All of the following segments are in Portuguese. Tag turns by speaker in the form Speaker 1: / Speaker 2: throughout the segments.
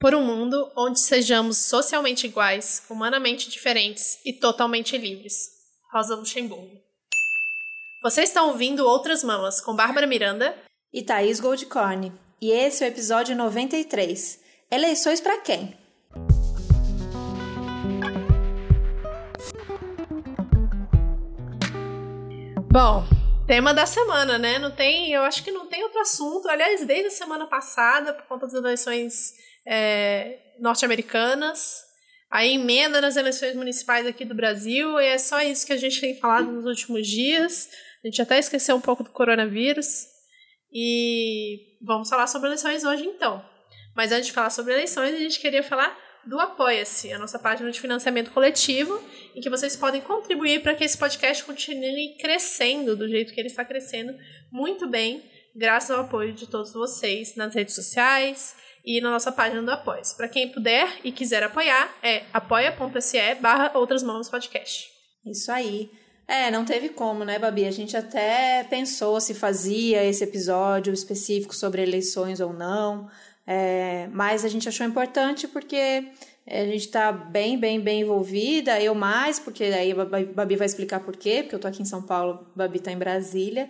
Speaker 1: por um mundo onde sejamos socialmente iguais, humanamente diferentes e totalmente livres. Rosa Luxemburgo. Vocês estão ouvindo Outras Mamas com Bárbara Miranda
Speaker 2: e Thaís Goldcorn. E esse é o episódio 93. Eleições para quem?
Speaker 1: Bom, tema da semana, né? Não tem, eu acho que não tem outro assunto. Aliás, desde a semana passada, por conta das eleições é, norte-americanas. Aí emenda nas eleições municipais aqui do Brasil, e é só isso que a gente tem falado nos últimos dias. A gente até esqueceu um pouco do coronavírus. E vamos falar sobre eleições hoje, então. Mas antes de falar sobre eleições, a gente queria falar do Apoia-se, a nossa página de financiamento coletivo, em que vocês podem contribuir para que esse podcast continue crescendo do jeito que ele está crescendo muito bem, graças ao apoio de todos vocês nas redes sociais, e na nossa página do Apoia. Para quem puder e quiser apoiar, é apoia.se barra Outras Mãos Podcast.
Speaker 2: Isso aí. É, não teve como, né, Babi? A gente até pensou se fazia esse episódio específico sobre eleições ou não, é, mas a gente achou importante porque a gente está bem, bem, bem envolvida, eu mais, porque aí a Babi vai explicar por quê, porque eu tô aqui em São Paulo, Babi tá em Brasília.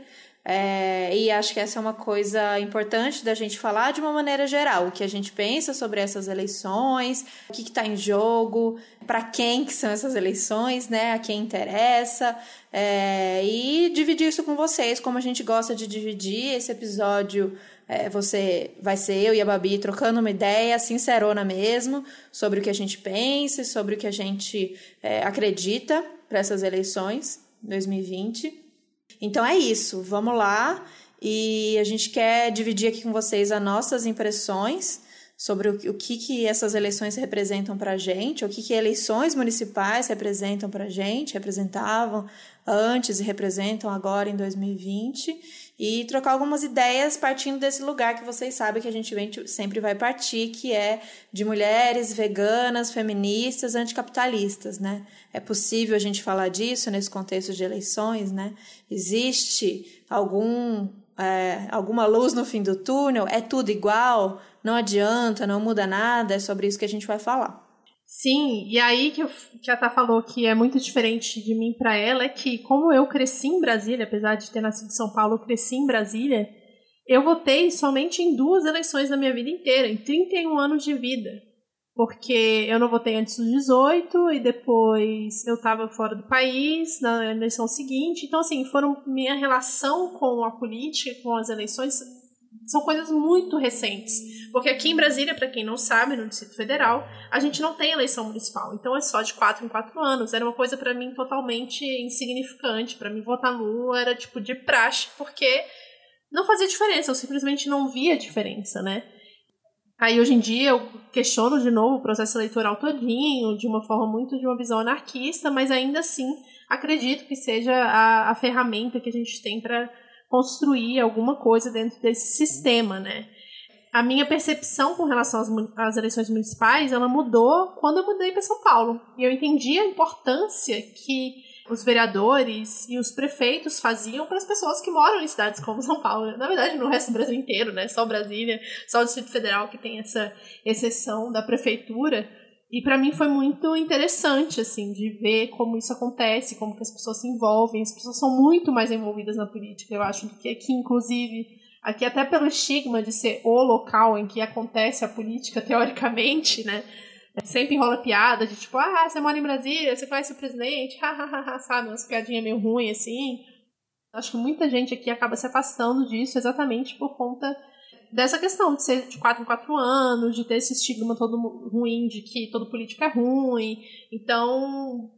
Speaker 2: É, e acho que essa é uma coisa importante da gente falar de uma maneira geral, o que a gente pensa sobre essas eleições, o que está em jogo, para quem que são essas eleições, né? A quem interessa, é, e dividir isso com vocês, como a gente gosta de dividir esse episódio. É, você vai ser eu e a Babi trocando uma ideia sincerona mesmo sobre o que a gente pensa, sobre o que a gente é, acredita para essas eleições 2020. Então é isso, vamos lá. E a gente quer dividir aqui com vocês as nossas impressões sobre o, que, que essas eleições representam para a gente, o que, que eleições municipais representam para a gente, representavam antes e representam agora em 2020 e trocar algumas ideias partindo desse lugar que vocês sabem que a gente sempre vai partir, que é de mulheres veganas, feministas, anticapitalistas, né? É possível a gente falar disso nesse contexto de eleições, né? Existe algum é, alguma luz no fim do túnel? É tudo igual? Não adianta, não muda nada? É sobre isso que a gente vai falar.
Speaker 1: Sim, e aí que, eu, que a Tá falou que é muito diferente de mim para ela é que, como eu cresci em Brasília, apesar de ter nascido em São Paulo, eu cresci em Brasília, eu votei somente em duas eleições na minha vida inteira, em 31 anos de vida. Porque eu não votei antes dos 18 e depois eu estava fora do país na eleição seguinte. Então, assim, foram minha relação com a política, com as eleições, são coisas muito recentes. Porque aqui em Brasília, para quem não sabe, no Distrito Federal, a gente não tem eleição municipal. Então é só de quatro em quatro anos. Era uma coisa para mim totalmente insignificante. Para mim, votar nulo era tipo de praxe, porque não fazia diferença. Eu simplesmente não via diferença, né? Aí hoje em dia eu questiono de novo o processo eleitoral todinho, de uma forma muito de uma visão anarquista, mas ainda assim acredito que seja a, a ferramenta que a gente tem para construir alguma coisa dentro desse sistema, né? A minha percepção com relação às, às eleições municipais, ela mudou quando eu mudei para São Paulo. E eu entendi a importância que os vereadores e os prefeitos faziam para as pessoas que moram em cidades como São Paulo. Na verdade, no resto do Brasil inteiro, né? Só Brasília, só o Distrito Federal que tem essa exceção da prefeitura. E para mim foi muito interessante, assim, de ver como isso acontece, como que as pessoas se envolvem. As pessoas são muito mais envolvidas na política, eu acho, do que aqui, inclusive. Aqui, até pelo estigma de ser o local em que acontece a política, teoricamente, né? Sempre rola piada de tipo, ah, você mora em Brasília, você conhece o presidente, sabe? Umas piadinhas meio ruins, assim. Acho que muita gente aqui acaba se afastando disso exatamente por conta dessa questão de ser de 4 em 4 anos, de ter esse estigma todo ruim de que todo político é ruim. Então,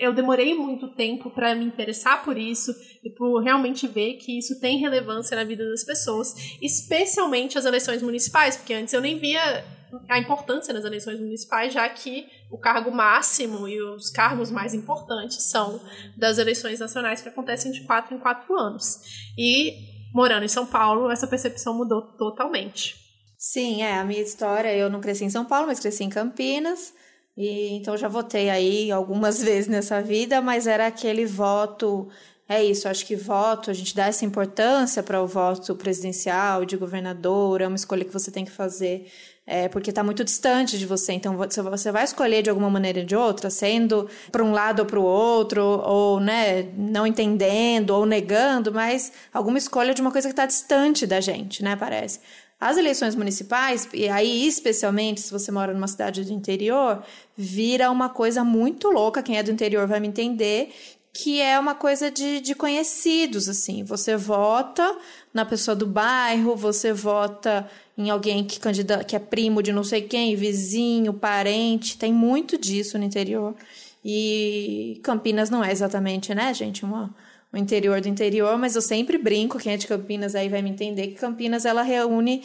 Speaker 1: eu demorei muito tempo para me interessar por isso e por realmente ver que isso tem relevância na vida das pessoas, especialmente as eleições municipais, porque antes eu nem via a importância nas eleições municipais, já que o cargo máximo e os cargos mais importantes são das eleições nacionais que acontecem de quatro em quatro anos. E morando em São Paulo, essa percepção mudou totalmente.
Speaker 2: Sim, é, a minha história, eu não cresci em São Paulo, mas cresci em Campinas, e então já votei aí algumas vezes nessa vida, mas era aquele voto é isso, acho que voto, a gente dá essa importância para o voto presidencial, de governador, é uma escolha que você tem que fazer é, porque está muito distante de você. Então você vai escolher de alguma maneira ou de outra, sendo para um lado ou para o outro, ou né, não entendendo ou negando, mas alguma escolha de uma coisa que está distante da gente, né? Parece. As eleições municipais, e aí especialmente se você mora numa cidade do interior, vira uma coisa muito louca. Quem é do interior vai me entender, que é uma coisa de, de conhecidos, assim. Você vota na pessoa do bairro, você vota em alguém que, candida, que é primo de não sei quem, vizinho, parente, tem muito disso no interior. E Campinas não é exatamente, né, gente, uma, o interior do interior, mas eu sempre brinco, quem é de Campinas aí vai me entender, que Campinas ela reúne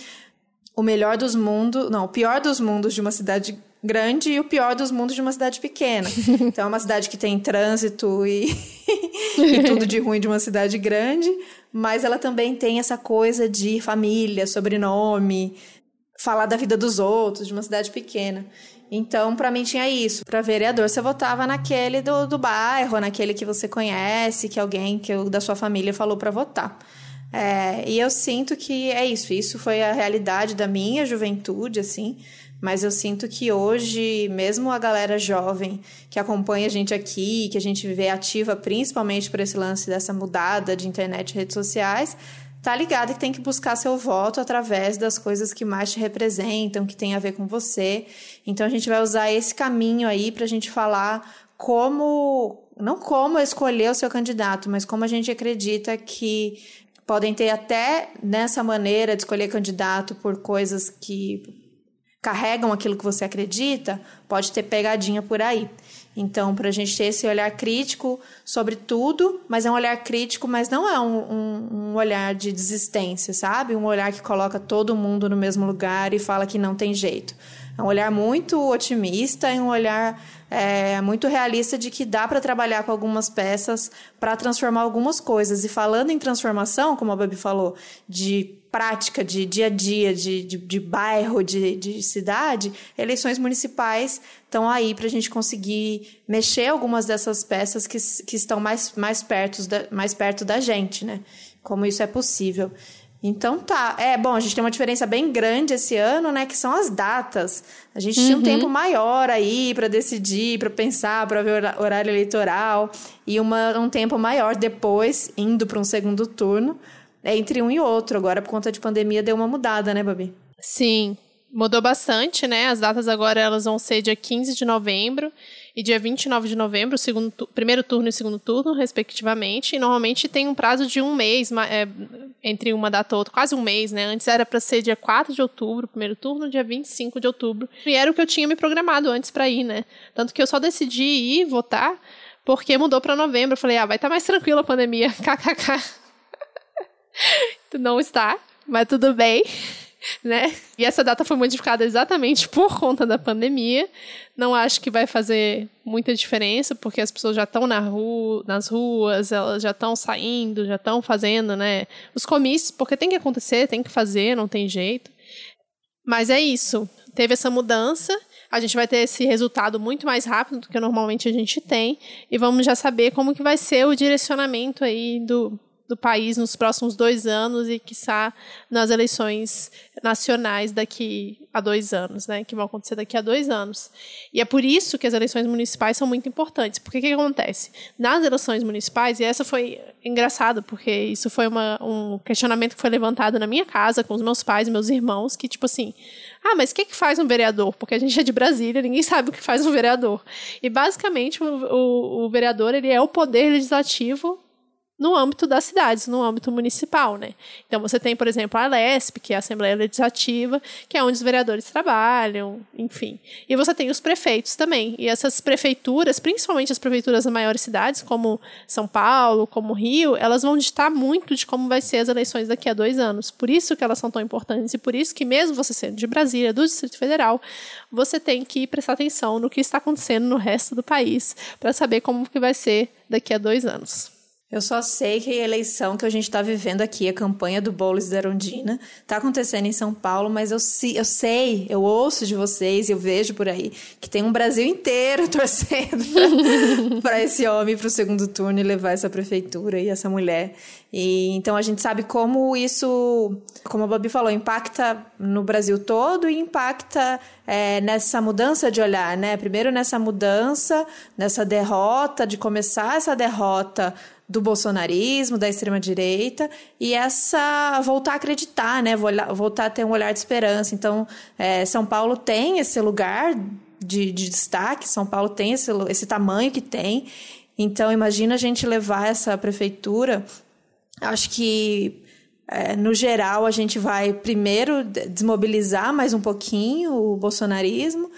Speaker 2: o melhor dos mundos, não, o pior dos mundos de uma cidade grande e o pior dos mundos de uma cidade pequena. Então é uma cidade que tem trânsito e, e tudo de ruim de uma cidade grande, mas ela também tem essa coisa de família, sobrenome, falar da vida dos outros, de uma cidade pequena. Então, para mim tinha isso. Para vereador, você votava naquele do, do bairro, naquele que você conhece, que alguém que da sua família falou para votar. É, e eu sinto que é isso. Isso foi a realidade da minha juventude, assim. Mas eu sinto que hoje, mesmo a galera jovem que acompanha a gente aqui, que a gente vê ativa principalmente por esse lance dessa mudada de internet e redes sociais, tá ligado que tem que buscar seu voto através das coisas que mais te representam, que tem a ver com você. Então a gente vai usar esse caminho aí para a gente falar como, não como escolher o seu candidato, mas como a gente acredita que podem ter até nessa maneira de escolher candidato por coisas que carregam aquilo que você acredita, pode ter pegadinha por aí. Então, para a gente ter esse olhar crítico sobre tudo, mas é um olhar crítico, mas não é um, um, um, olhar de desistência, sabe? Um olhar que coloca todo mundo no mesmo lugar e fala que não tem jeito. É um olhar muito otimista e um olhar é, muito realista de que dá para trabalhar com algumas peças para transformar algumas coisas. E falando em transformação, como a Babi falou, de prática, de dia a dia, de, de, de bairro, de, de cidade, eleições municipais estão aí para a gente conseguir mexer algumas dessas peças que, que estão mais, mais, perto da, mais perto da gente, né? Como isso é possível. Então tá. É, bom, a gente tem uma diferença bem grande esse ano, né? Que são as datas. A gente uhum. tinha um uhum. tempo maior aí para decidir, para pensar, para ver horário eleitoral. E uma, um tempo maior depois, indo para um segundo turno, é entre um e outro. Agora, por conta de pandemia, deu uma mudada, né, Babi?
Speaker 1: Sim, mudou bastante, né? As datas agora elas vão ser dia 15 de novembro e dia 29 de novembro, segundo primeiro turno e segundo turno, respectivamente. E normalmente tem um prazo de um mês é, entre uma data e outra, quase um mês, né? Antes era para ser dia 4 de outubro, primeiro turno, dia 25 de outubro. E era o que eu tinha me programado antes para ir, né? Tanto que eu só decidi ir votar porque mudou para novembro. Eu falei, ah, vai estar tá mais tranquila a pandemia, kkk. Não está, mas tudo bem né? E essa data foi modificada exatamente por conta da pandemia. Não acho que vai fazer muita diferença, porque as pessoas já estão na rua, nas ruas, elas já estão saindo, já estão fazendo, né? Os comícios, porque tem que acontecer, tem que fazer, não tem jeito. Mas é isso. Teve essa mudança. A gente vai ter esse resultado muito mais rápido do que normalmente a gente tem. E vamos já saber como que vai ser o direcionamento aí do, do país nos próximos dois anos e, quiçá, nas eleições nacionais daqui a dois anos, né? Que vão acontecer daqui a dois anos. E é por isso que as eleições municipais são muito importantes. Porque o que, que acontece? Nas eleições municipais, e essa foi engraçado, porque isso foi uma, um questionamento que foi levantado na minha casa com os meus pais e meus irmãos, que, tipo assim, ah, mas o que, que faz um vereador? Porque a gente é de Brasília, ninguém sabe o que faz um vereador. E basicamente o, o, o vereador ele é o poder legislativo no âmbito das cidades, no âmbito municipal, né? Então você tem, por exemplo, a LESP, que é a Assembleia Legislativa, que é onde os vereadores trabalham, enfim. E você tem os prefeitos também. E essas prefeituras, principalmente as prefeituras das maiores cidades, como São Paulo, como Rio, elas vão ditar muito de como vai ser as eleições daqui a dois anos. Por isso que elas são tão importantes e por isso que mesmo você sendo de Brasília, do Distrito Federal, você tem que prestar atenção no que está acontecendo no resto do país para saber como que vai ser daqui a dois anos.
Speaker 2: Eu só sei que a eleição que a gente está vivendo aqui, a campanha do Boulos da Arondina, está acontecendo em São Paulo, mas eu, eu sei, eu ouço de vocês, eu vejo por aí, que tem um Brasil inteiro torcendo para esse homem para o segundo turno e levar essa prefeitura e essa mulher. E então a gente sabe como isso, como a Babi falou, impacta no Brasil todo e impacta é, nessa mudança de olhar, né? Primeiro nessa mudança, nessa derrota, de começar essa derrota do bolsonarismo, da extrema-direita, e essa voltar a acreditar, né? Voltar a ter um olhar de esperança. Então, é, São Paulo tem esse lugar de, de, destaque, São Paulo tem esse, esse tamanho que tem. Então, imagina a gente levar essa prefeitura. Acho que é, no geral, a gente vai primeiro desmobilizar mais um pouquinho o bolsonarismo,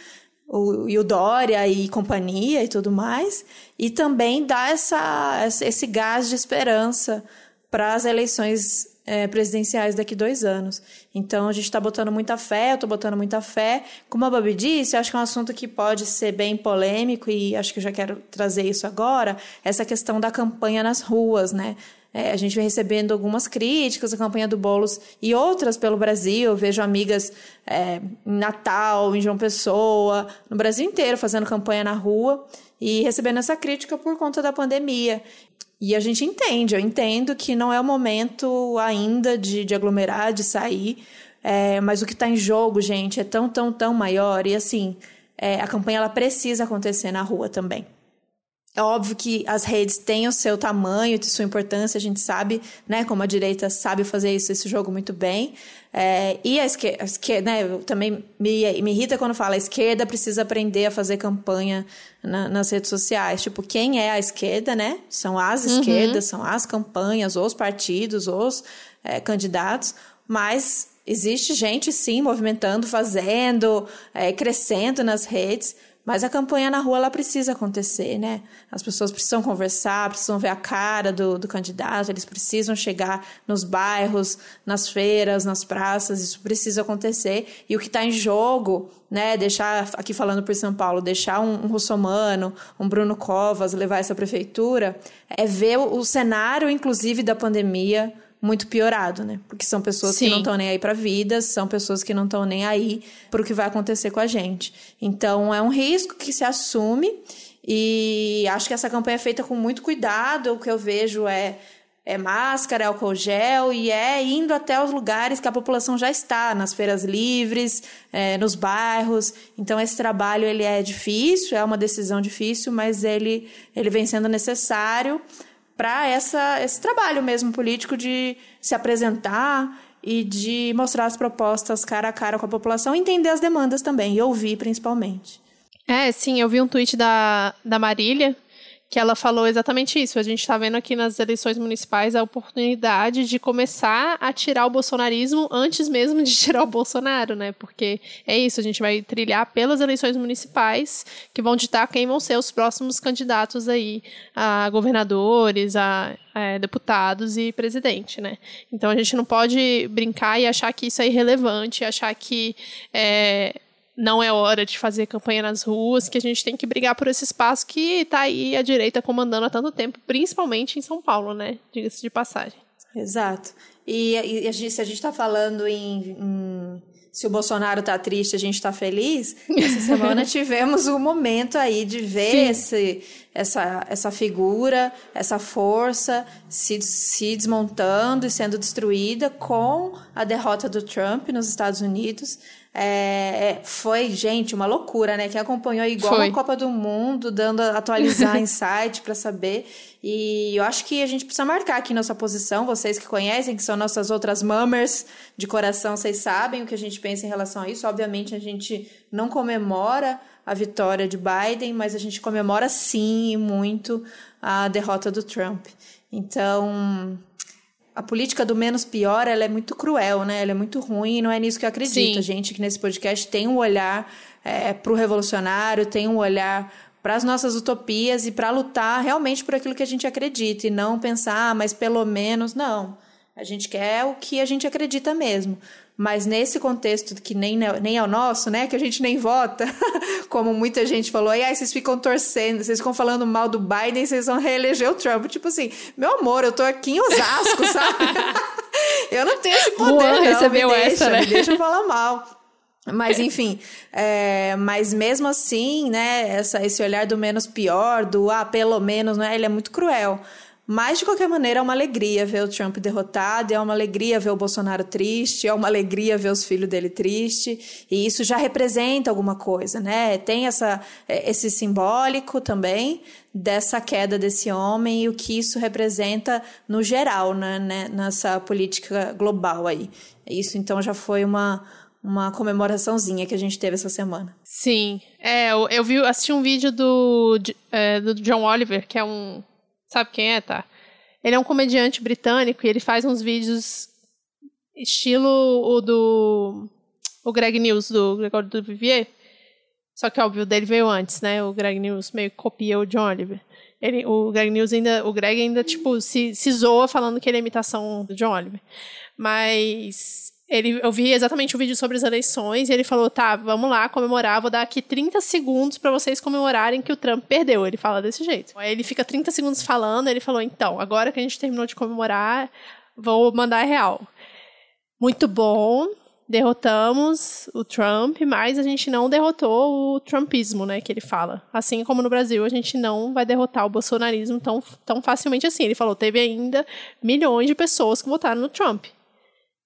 Speaker 2: o, e o Dória e companhia e tudo mais, e também dar essa, esse gás de esperança para as eleições é, presidenciais daqui dois anos. Então a gente está botando muita fé, eu estou botando muita fé. Como a Babi disse, acho que é um assunto que pode ser bem polêmico e acho que eu já quero trazer isso agora, essa questão da campanha nas ruas, né? É, a gente vem recebendo algumas críticas à campanha do Boulos e outras pelo Brasil. Eu vejo amigas é, em Natal, em João Pessoa, no Brasil inteiro fazendo campanha na rua e recebendo essa crítica por conta da pandemia. E a gente entende, eu entendo que não é o momento ainda de, de aglomerar, de sair, é, mas o que está em jogo, gente, é tão, tão, tão maior. E assim, é, a campanha ela precisa acontecer na rua também. É óbvio que as redes têm o seu tamanho, sua importância, a gente sabe, né, como a direita sabe fazer isso, esse jogo muito bem. É, e a esquerda, a esquerda né, também me, me irrita quando fala a esquerda precisa aprender a fazer campanha na, nas redes sociais. Tipo, quem é a esquerda, né? São as uhum. esquerdas, são as campanhas, os partidos, os é, candidatos, mas existe gente, sim, movimentando, fazendo, é, crescendo nas redes, mas a campanha na rua ela precisa acontecer, né? As pessoas precisam conversar, precisam ver a cara do, do candidato, eles precisam chegar nos bairros, nas feiras, nas praças, isso precisa acontecer. E o que está em jogo, né? Deixar, aqui falando por São Paulo, deixar um, um Russomano, um Bruno Covas levar essa prefeitura, é ver o, o cenário, inclusive, da pandemia muito piorado, né? Porque são pessoas Sim. que não estão nem aí para vida, são pessoas que não estão nem aí para o que vai acontecer com a gente. Então é um risco que se assume e acho que essa campanha é feita com muito cuidado. O que eu vejo é é máscara, é álcool gel e é indo até os lugares que a população já está, nas feiras livres, é, nos bairros. Então esse trabalho ele é difícil, é uma decisão difícil, mas ele, ele vem sendo necessário para esse trabalho mesmo político de se apresentar e de mostrar as propostas cara a cara com a população, entender as demandas também e ouvir principalmente.
Speaker 1: É, sim, eu vi um tweet da, da Marília, que ela falou exatamente isso. A gente está vendo aqui nas eleições municipais a oportunidade de começar a tirar o bolsonarismo antes mesmo de tirar o Bolsonaro, né? Porque é isso, a gente vai trilhar pelas eleições municipais que vão ditar quem vão ser os próximos candidatos aí a governadores, a, a deputados e presidente, né? Então a gente não pode brincar e achar que isso é irrelevante, achar que é, não é hora de fazer campanha nas ruas, que a gente tem que brigar por esse espaço que está aí a direita comandando há tanto tempo, principalmente em São Paulo, né? Diga-se de passagem.
Speaker 2: Exato. E, e a gente, se a gente está falando em, em, se o Bolsonaro está triste, a gente está feliz, essa semana tivemos um momento aí de ver esse, essa, essa figura, essa força se, se desmontando e sendo destruída com a derrota do Trump nos Estados Unidos. É, é, foi, gente, uma loucura, né? Quem acompanhou igual foi. a Copa do Mundo, dando atualizar site para saber. E eu acho que a gente precisa marcar aqui nossa posição. Vocês que conhecem, que são nossas outras mammers de coração, vocês sabem o que a gente pensa em relação a isso. Obviamente, a gente não comemora a vitória de Biden, mas a gente comemora sim muito a derrota do Trump. Então, a política do menos pior, ela é muito cruel, né? Ela é muito ruim e não é nisso que eu acredito. Sim. A gente que nesse podcast tem um olhar é, para o revolucionário, tem um olhar para as nossas utopias e para lutar realmente por aquilo que a gente acredita e não pensar, ah, mas pelo menos não. A gente quer o que a gente acredita mesmo. Mas nesse contexto que nem, nem é o nosso, né? Que a gente nem vota, como muita gente falou, e aí vocês ficam torcendo, vocês ficam falando mal do Biden, vocês vão reeleger o Trump. Tipo assim, meu amor, eu tô aqui em Osasco, sabe? eu não tenho esse poder, Juan não. recebeu me deixa, essa, né? Me deixa eu falar mal. Mas enfim, é, mas mesmo assim, né, essa, esse olhar do menos pior, do ah, pelo menos, né, ele é muito cruel. Mas, de qualquer maneira, é uma alegria ver o Trump derrotado, é uma alegria ver o Bolsonaro triste, é uma alegria ver os filhos dele tristes, e isso já representa alguma coisa, né? Tem essa, é, esse simbólico também dessa queda desse homem e o que isso representa no geral, né? né nessa política global aí. Isso, então, já foi uma, uma comemoraçãozinha que a gente teve essa semana.
Speaker 1: Sim, é, eu, eu vi, assisti um vídeo do, é, do John Oliver, que é um Sabe quem é, tá? Ele é um comediante britânico e ele faz uns vídeos estilo o do o Greg News do Gregório do Vivier. Só que óbvio, dele veio antes, né? O Greg News meio que copia o John Oliver. Ele, o Greg News ainda, o Greg ainda tipo se, se zoa falando que ele é imitação do John Oliver. Mas ele, eu vi exatamente o um vídeo sobre as eleições e ele falou: tá, vamos lá comemorar, vou dar aqui 30 segundos para vocês comemorarem que o Trump perdeu. Ele fala desse jeito. Aí ele fica 30 segundos falando, ele falou: então, agora que a gente terminou de comemorar, vou mandar a real. Muito bom, derrotamos o Trump, mas a gente não derrotou o trumpismo, né, que ele fala. Assim como no Brasil, a gente não vai derrotar o bolsonarismo tão, tão facilmente assim. Ele falou, teve ainda milhões de pessoas que votaram no Trump.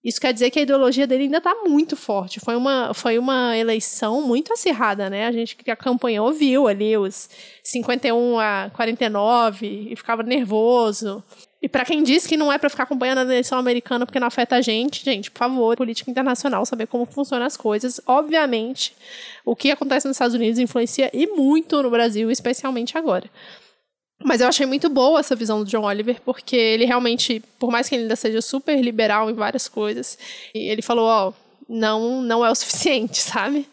Speaker 1: Isso quer dizer que a ideologia dele ainda está muito forte. Foi uma, foi uma eleição muito acirrada, né? A gente que acompanhou viu ali os 51 a 49 e ficava nervoso. E para quem diz que não é para ficar acompanhando a eleição americana porque não afeta a gente, gente, por favor, política internacional, saber como funcionam as coisas. Obviamente, o que acontece nos Estados Unidos influencia e muito no Brasil, especialmente agora. Mas eu achei muito boa essa visão do John Oliver, porque ele realmente, por mais que ele ainda seja super liberal em várias coisas, ele falou, ó, não, não é o suficiente, sabe?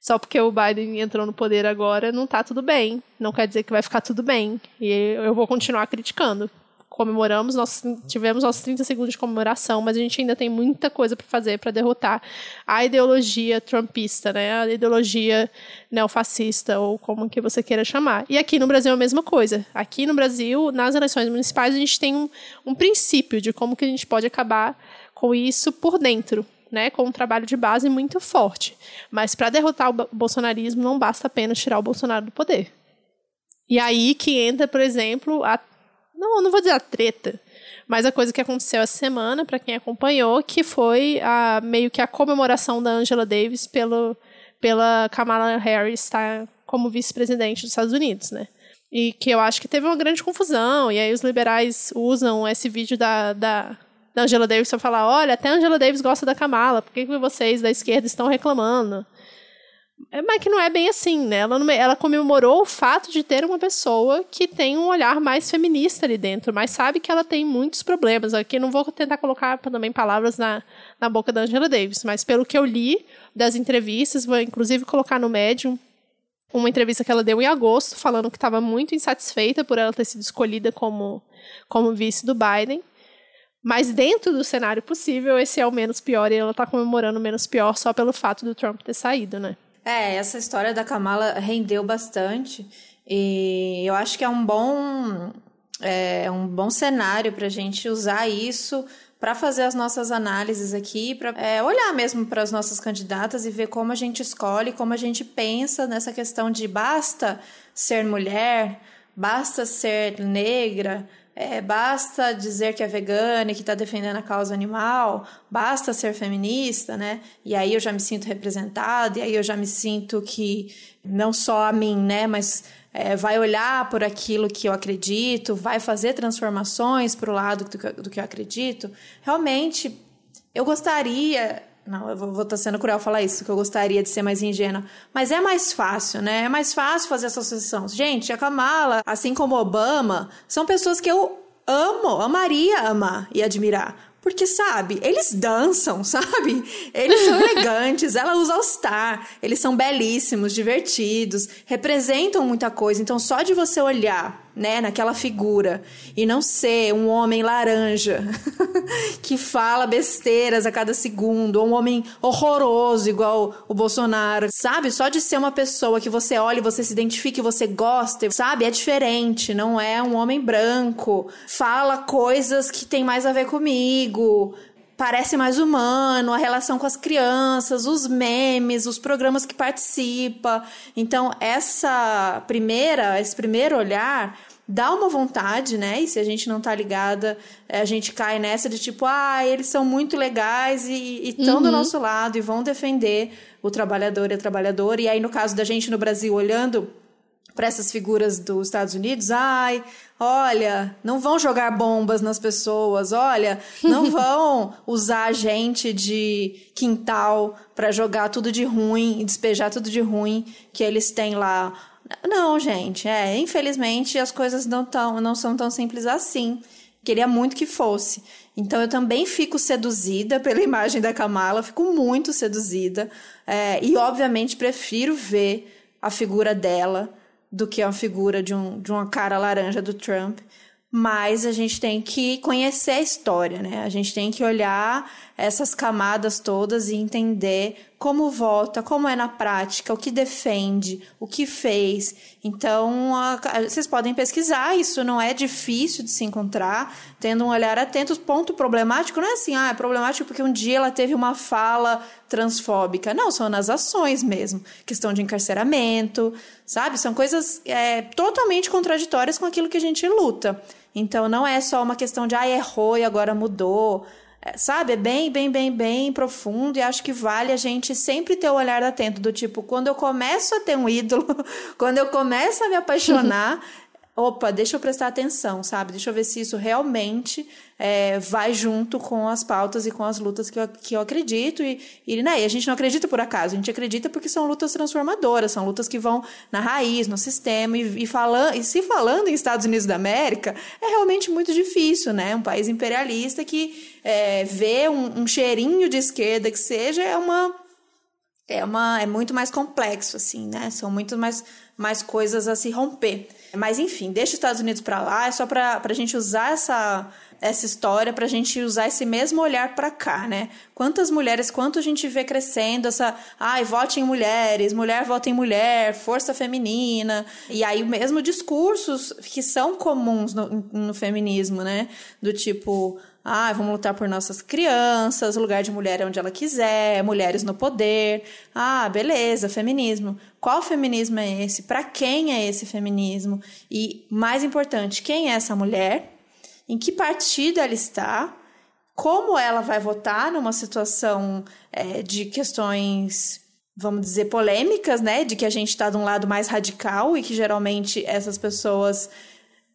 Speaker 1: Só porque o Biden entrou no poder agora, não tá tudo bem. Não quer dizer que vai ficar tudo bem. E eu vou continuar criticando comemoramos, nós tivemos nossos 30 segundos de comemoração, mas a gente ainda tem muita coisa para fazer para derrotar a ideologia trumpista, né? A ideologia neofascista ou como que você queira chamar. E aqui no Brasil é a mesma coisa. Aqui no Brasil, nas eleições municipais, a gente tem um, um princípio de como que a gente pode acabar com isso por dentro. Né, com um trabalho de base muito forte. Mas para derrotar o bolsonarismo não basta apenas tirar o Bolsonaro do poder. E aí que entra, por exemplo, a não, não vou dizer a treta, mas a coisa que aconteceu essa semana, para quem acompanhou, que foi a, meio que a comemoração da Angela Davis pelo, pela Kamala Harris estar como vice-presidente dos Estados Unidos, né? E que eu acho que teve uma grande confusão, e aí os liberais usam esse vídeo da, da, da Angela Davis para falar: olha, até a Angela Davis gosta da Kamala, por que, que vocês da esquerda estão reclamando? É, mas que não é bem assim, né? Ela, ela comemorou o fato de ter uma pessoa que tem um olhar mais feminista ali dentro, mas sabe que ela tem muitos problemas. Aqui não vou tentar colocar também palavras na, na boca da Angela Davis, mas pelo que eu li das entrevistas, vou inclusive colocar no Medium uma entrevista que ela deu em agosto, falando que estava muito insatisfeita por ela ter sido escolhida como, como vice do Biden. Mas dentro do cenário possível, esse é o menos pior e ela está comemorando o menos pior só pelo fato do Trump ter saído, né?
Speaker 2: É, essa história da Kamala rendeu bastante. E eu acho que é um bom, é, um bom cenário para a gente usar isso para fazer as nossas análises aqui, para é, olhar mesmo para as nossas candidatas e ver como a gente escolhe, como a gente pensa nessa questão de basta ser mulher, basta ser negra, é, basta dizer que é vegana e que está defendendo a causa animal, basta ser feminista, né? E aí eu já me sinto representada, e aí eu já me sinto que não só a mim, né? Mas é, vai olhar por aquilo que eu acredito, vai fazer transformações para o lado do que, do que eu acredito. Realmente, eu gostaria não, eu vou estar tá sendo cruel falar isso, que eu gostaria de ser mais ingênua. Mas é mais fácil, né? É mais fácil fazer essa associação. Gente, a Kamala, assim como Obama, são pessoas que eu amo, amaria amar e admirar. Porque, sabe, eles dançam, sabe? Eles são elegantes, ela usa All-Star, eles são belíssimos, divertidos, representam muita coisa. Então, só de você olhar né, naquela figura e não ser um homem laranja que fala besteiras a cada segundo, ou um homem horroroso igual o Bolsonaro, sabe? Só de ser uma pessoa que você olha você se identifica você gosta, sabe? É diferente, não é um homem branco, fala coisas que tem mais a ver comigo, parece mais humano, a relação com as crianças, os memes, os programas que participa. Então, essa primeira, esse primeiro olhar dá uma vontade, né? E se a gente não tá ligada, a gente cai nessa de tipo, ah, eles são muito legais e estão uhum. do nosso lado e vão defender o trabalhador e a trabalhadora. E aí, no caso da gente no Brasil, olhando para essas figuras dos Estados Unidos, ai, olha, não vão jogar bombas nas pessoas, olha, não vão usar gente de quintal para jogar tudo de ruim e despejar tudo de ruim que eles têm lá. Não, gente, é, infelizmente as coisas não, tão, não são tão simples assim. Queria muito que fosse. Então eu também fico seduzida pela imagem da Kamala, fico muito seduzida. É, e obviamente prefiro ver a figura dela do que a figura de, um, de uma cara laranja do Trump. Mas a gente tem que conhecer a história, né? A gente tem que olhar essas camadas todas e entender como vota, como é na prática, o que defende, o que fez. Então, a, a, vocês podem pesquisar, isso não é difícil de se encontrar, tendo um olhar atento. Ponto problemático não é assim, ah, é problemático porque um dia ela teve uma fala transfóbica. Não, são nas ações mesmo. Questão de encarceramento, sabe? São coisas é, totalmente contraditórias com aquilo que a gente luta. Então, não é só uma questão de, ah, errou e agora mudou. É, sabe? É bem, bem, bem, bem profundo e acho que vale a gente sempre ter o olhar atento do tipo, quando eu começo a ter um ídolo, quando eu começo a me apaixonar, opa, deixa eu prestar atenção, sabe? Deixa eu ver se isso realmente é, vai junto com as pautas e com as lutas que eu, que eu acredito. E, e, né, e a gente não acredita por acaso, a gente acredita porque são lutas transformadoras, são lutas que vão na raiz, no sistema. E, e, e se falando em Estados Unidos da América, é realmente muito difícil, né? Um país imperialista que é, vê um, um cheirinho de esquerda que seja é uma é uma é muito mais complexo assim, né? São muito mais mais coisas a se romper. Mas enfim, deixa os Estados Unidos para lá, é só para a gente usar essa, essa história para a gente usar esse mesmo olhar para cá, né? Quantas mulheres, quanto a gente vê crescendo essa, ai, vote em mulheres, mulher vota em mulher, força feminina, e aí mesmo discursos que são comuns no, no feminismo, né? Do tipo, ah, vamos lutar por nossas crianças, lugar de mulher é onde ela quiser, mulheres no poder. Ah, beleza, feminismo. Qual feminismo é esse? Para quem é esse feminismo? E mais importante, quem é essa mulher? Em que partido ela está? Como ela vai votar numa situação é, de questões vamos dizer, polêmicas, né? De que a gente está de um lado mais radical e que geralmente essas pessoas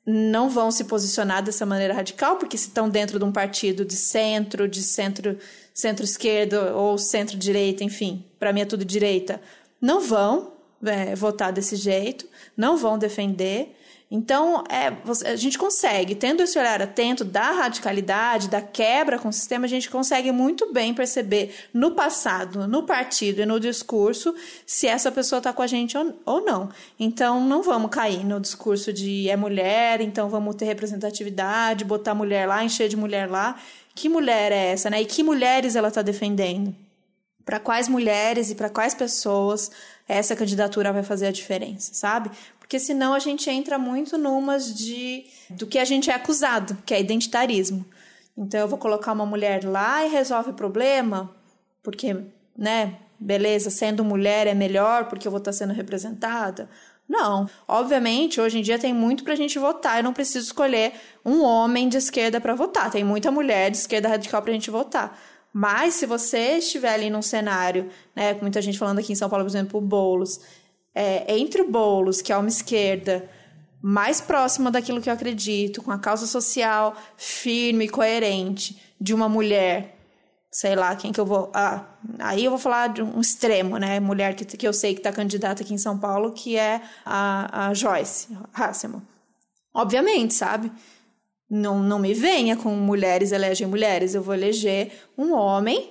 Speaker 2: não vão se posicionar dessa maneira radical, porque se estão dentro de um partido de centro, de centro, centro-esquerda ou centro-direita, enfim, para mim é tudo direita, não vão é, votar desse jeito, não vão defender. Então, é, a gente consegue, tendo esse olhar atento da radicalidade, da quebra com o sistema, a gente consegue muito bem perceber no passado, no partido e no discurso se essa pessoa está com a gente ou, ou não. Então, não vamos cair no discurso de é mulher, então vamos ter representatividade, botar mulher lá, encher de mulher lá. Que mulher é essa, né? E que mulheres ela está defendendo? Para quais mulheres e para quais pessoas essa candidatura vai fazer a diferença, sabe? Porque senão a gente entra muito numas de do que a gente é acusado, que é identitarismo. Então eu vou colocar uma mulher lá e resolve o problema, porque, né, beleza, sendo mulher é melhor porque eu vou estar sendo representada. Não. Obviamente, hoje em dia tem muito pra gente votar. Eu não preciso escolher um homem de esquerda para votar. Tem muita mulher de esquerda radical pra gente votar. Mas se você estiver ali num cenário, né, com muita gente falando aqui em São Paulo, por exemplo, o Boulos, é, entre o Boulos, que é uma esquerda mais próxima daquilo que eu acredito, com a causa social firme e coerente de uma mulher, sei lá, quem que eu vou. Ah, aí eu vou falar de um extremo, né? Mulher que, que eu sei que está candidata aqui em São Paulo, que é a, a Joyce Hasselman. Obviamente, sabe? Não, não me venha com mulheres elegem mulheres. Eu vou eleger um homem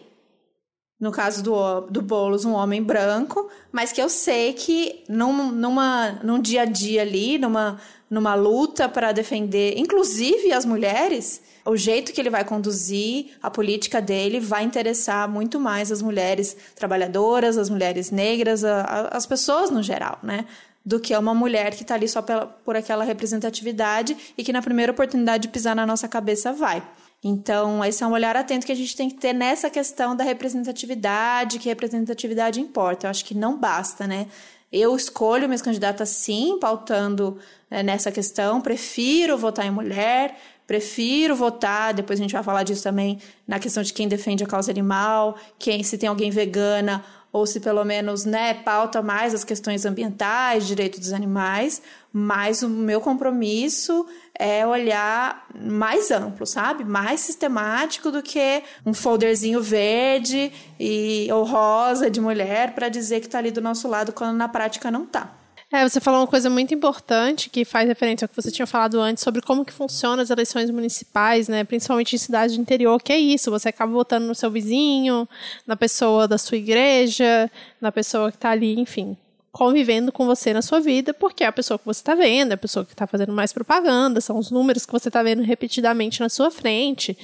Speaker 2: no caso do, do Boulos, um homem branco, mas que eu sei que num, numa, num dia a dia ali, numa, numa luta para defender, inclusive as mulheres, o jeito que ele vai conduzir a política dele vai interessar muito mais as mulheres trabalhadoras, as mulheres negras, a, a, as pessoas no geral, né? Do que uma mulher que está ali só pela, por aquela representatividade e que na primeira oportunidade de pisar na nossa cabeça vai. Então, esse é um olhar atento que a gente tem que ter nessa questão da representatividade, que representatividade importa. Eu acho que não basta, né? Eu escolho minhas candidatas sim, pautando né, nessa questão. Prefiro votar em mulher, prefiro votar. Depois a gente vai falar disso também na questão de quem defende a causa animal, quem se tem alguém vegana ou se pelo menos né, pauta mais as questões ambientais, direitos dos animais, mas o meu compromisso é olhar mais amplo, sabe? Mais sistemático do que um folderzinho verde e, ou rosa de mulher para dizer que está ali do nosso lado quando na prática não está.
Speaker 1: É, você falou uma coisa muito importante que faz referência ao que você tinha falado antes sobre como que funcionam as eleições municipais, né? Principalmente em cidades do interior, que é isso, você acaba votando no seu vizinho, na pessoa da sua igreja, na pessoa que está ali, enfim, convivendo com você na sua vida, porque é a pessoa que você está vendo, é a pessoa que está fazendo mais propaganda, são os números que você está vendo repetidamente na sua frente.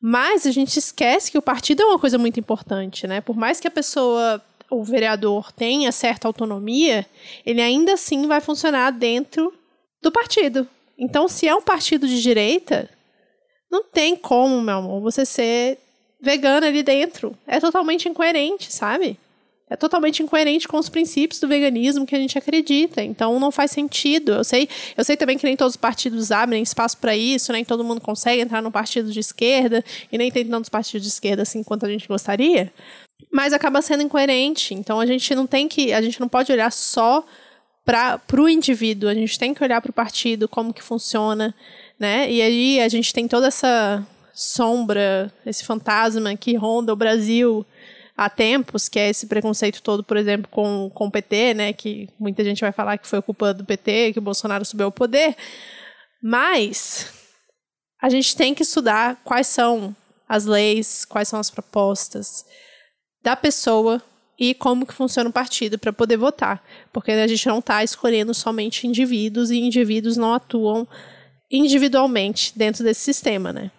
Speaker 1: Mas a gente esquece que o partido é uma coisa muito importante, né? Por mais que a pessoa o vereador tenha certa autonomia, ele ainda assim vai funcionar dentro do partido. Então, se é um partido de direita, não tem como, meu amor, você ser vegano ali dentro. É totalmente incoerente, sabe? É totalmente incoerente com os princípios do veganismo que a gente acredita. Então não faz sentido. Eu sei, eu sei também que nem todos os partidos abrem espaço para isso, nem todo mundo consegue entrar no partido de esquerda e nem tem tantos partidos de esquerda assim quanto a gente gostaria mas acaba sendo incoerente. Então a gente não tem que, a gente não pode olhar só para o indivíduo, a gente tem que olhar para o partido, como que funciona, né? E aí a gente tem toda essa sombra, esse fantasma que ronda o Brasil há tempos, que é esse preconceito todo, por exemplo, com, com o PT, né? Que muita gente vai falar que foi culpa do PT, que o Bolsonaro subiu ao poder. Mas a gente tem que estudar quais são as leis, quais são as propostas, da pessoa e como que funciona o partido para poder votar, porque a gente não está escolhendo somente indivíduos e indivíduos não atuam individualmente dentro desse sistema, né?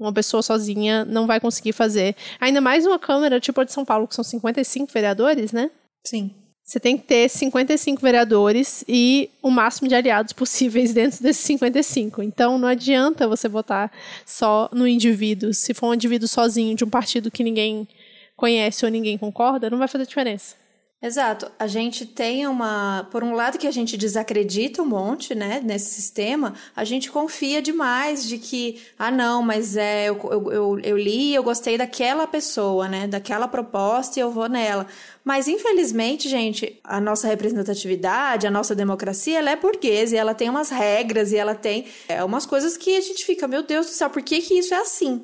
Speaker 1: Uma pessoa sozinha não vai conseguir fazer. Ainda mais uma Câmara tipo a de São Paulo, que são 55 vereadores, né?
Speaker 2: Sim.
Speaker 1: Você tem que ter 55 vereadores e o máximo de aliados possíveis dentro desses 55. Então não adianta você votar só no indivíduo. Se for um indivíduo sozinho de um partido que ninguém conhece ou ninguém concorda, não vai fazer diferença.
Speaker 2: Exato. A gente tem uma. Por um lado, que a gente desacredita um monte, né, nesse sistema, a gente confia demais de que, ah, não, mas é, eu, eu, eu, eu li eu gostei daquela pessoa, né, daquela proposta e eu vou nela. Mas, infelizmente, gente, a nossa representatividade, a nossa democracia, ela é burguesa e ela tem umas regras e ela tem é, umas coisas que a gente fica, meu Deus do céu, por que, que isso é assim?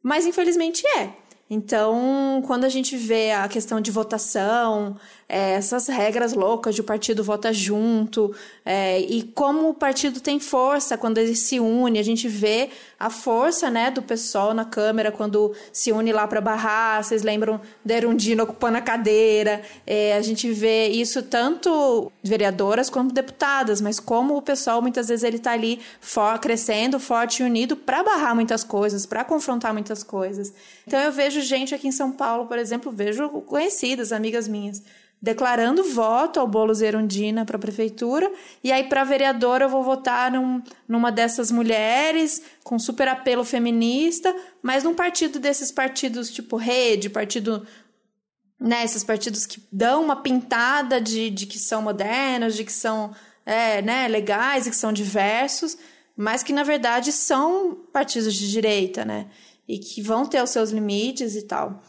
Speaker 2: Mas, infelizmente, é. Então, quando a gente vê a questão de votação, é, essas regras loucas de o partido vota junto, é, e como o partido tem força quando ele se une, a gente vê a força né, do pessoal na Câmara quando se une lá para barrar, vocês lembram da Erundina ocupando a cadeira, é, a gente vê isso tanto vereadoras quanto deputadas, mas como o pessoal muitas vezes ele está ali for, crescendo, forte e unido para barrar muitas coisas, para confrontar muitas coisas. Então eu vejo gente aqui em São Paulo, por exemplo, vejo conhecidas, amigas minhas, declarando voto ao Boulos Erundina para a prefeitura, e aí para vereadora eu vou votar num, numa dessas mulheres com super apelo feminista, mas num partido desses partidos tipo Rede, partido né, esses partidos que dão uma pintada de, de que são modernos, de que são é, né, legais e que são diversos, mas que na verdade são partidos de direita, né? E que vão ter os seus limites e tal.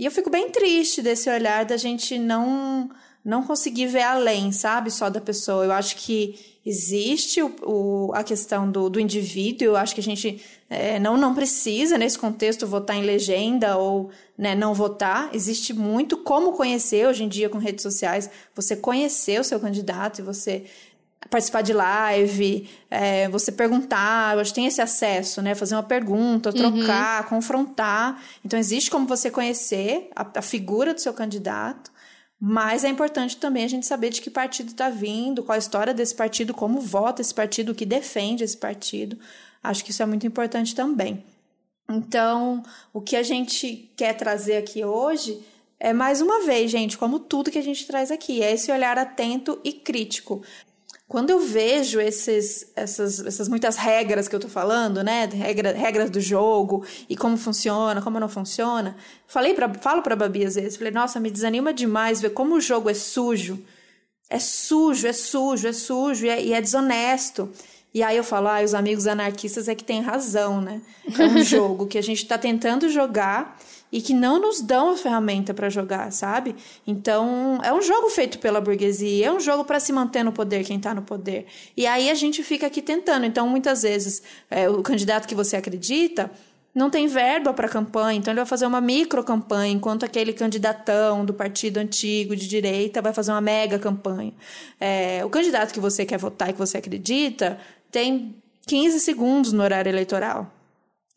Speaker 2: E eu fico bem triste desse olhar da gente não não conseguir ver além, sabe? Só da pessoa. Eu acho que existe o, o a questão do, do indivíduo, eu acho que a gente é, não, não precisa, nesse contexto, votar em legenda ou né, não votar. Existe muito como conhecer hoje em dia com redes sociais, você conhecer o seu candidato e você participar de live, é, você perguntar, hoje tem esse acesso, né? Fazer uma pergunta, trocar, uhum. confrontar. Então, existe como você conhecer a, a, figura do seu candidato, mas é importante também a gente saber de que partido está vindo, qual a história desse partido, como vota esse partido, o que defende esse partido. Acho que isso é muito importante também. Então, o que a gente quer trazer aqui hoje é mais uma vez, gente, como tudo que a gente traz aqui, é esse olhar atento e crítico. Quando eu vejo esses, essas, essas muitas regras que eu tô falando, né, Regra, regras do jogo e como funciona, como não funciona, falei para falo para Babi às vezes, falei, nossa, me desanima demais ver como o jogo é sujo, é sujo, é sujo, é sujo e é, e é desonesto. E aí eu falo, ah, os amigos anarquistas é que têm razão, né? É um jogo que a gente está tentando jogar e que não nos dão a ferramenta para jogar, sabe? Então, é um jogo feito pela burguesia, é um jogo para se manter no poder quem está no poder. E aí a gente fica aqui tentando. Então, muitas vezes, é, o candidato que você acredita não tem verba para campanha, então ele vai fazer uma micro campanha, enquanto aquele candidatão do partido antigo de direita vai fazer uma mega campanha. É, o candidato que você quer votar e que você acredita tem 15 segundos no horário eleitoral.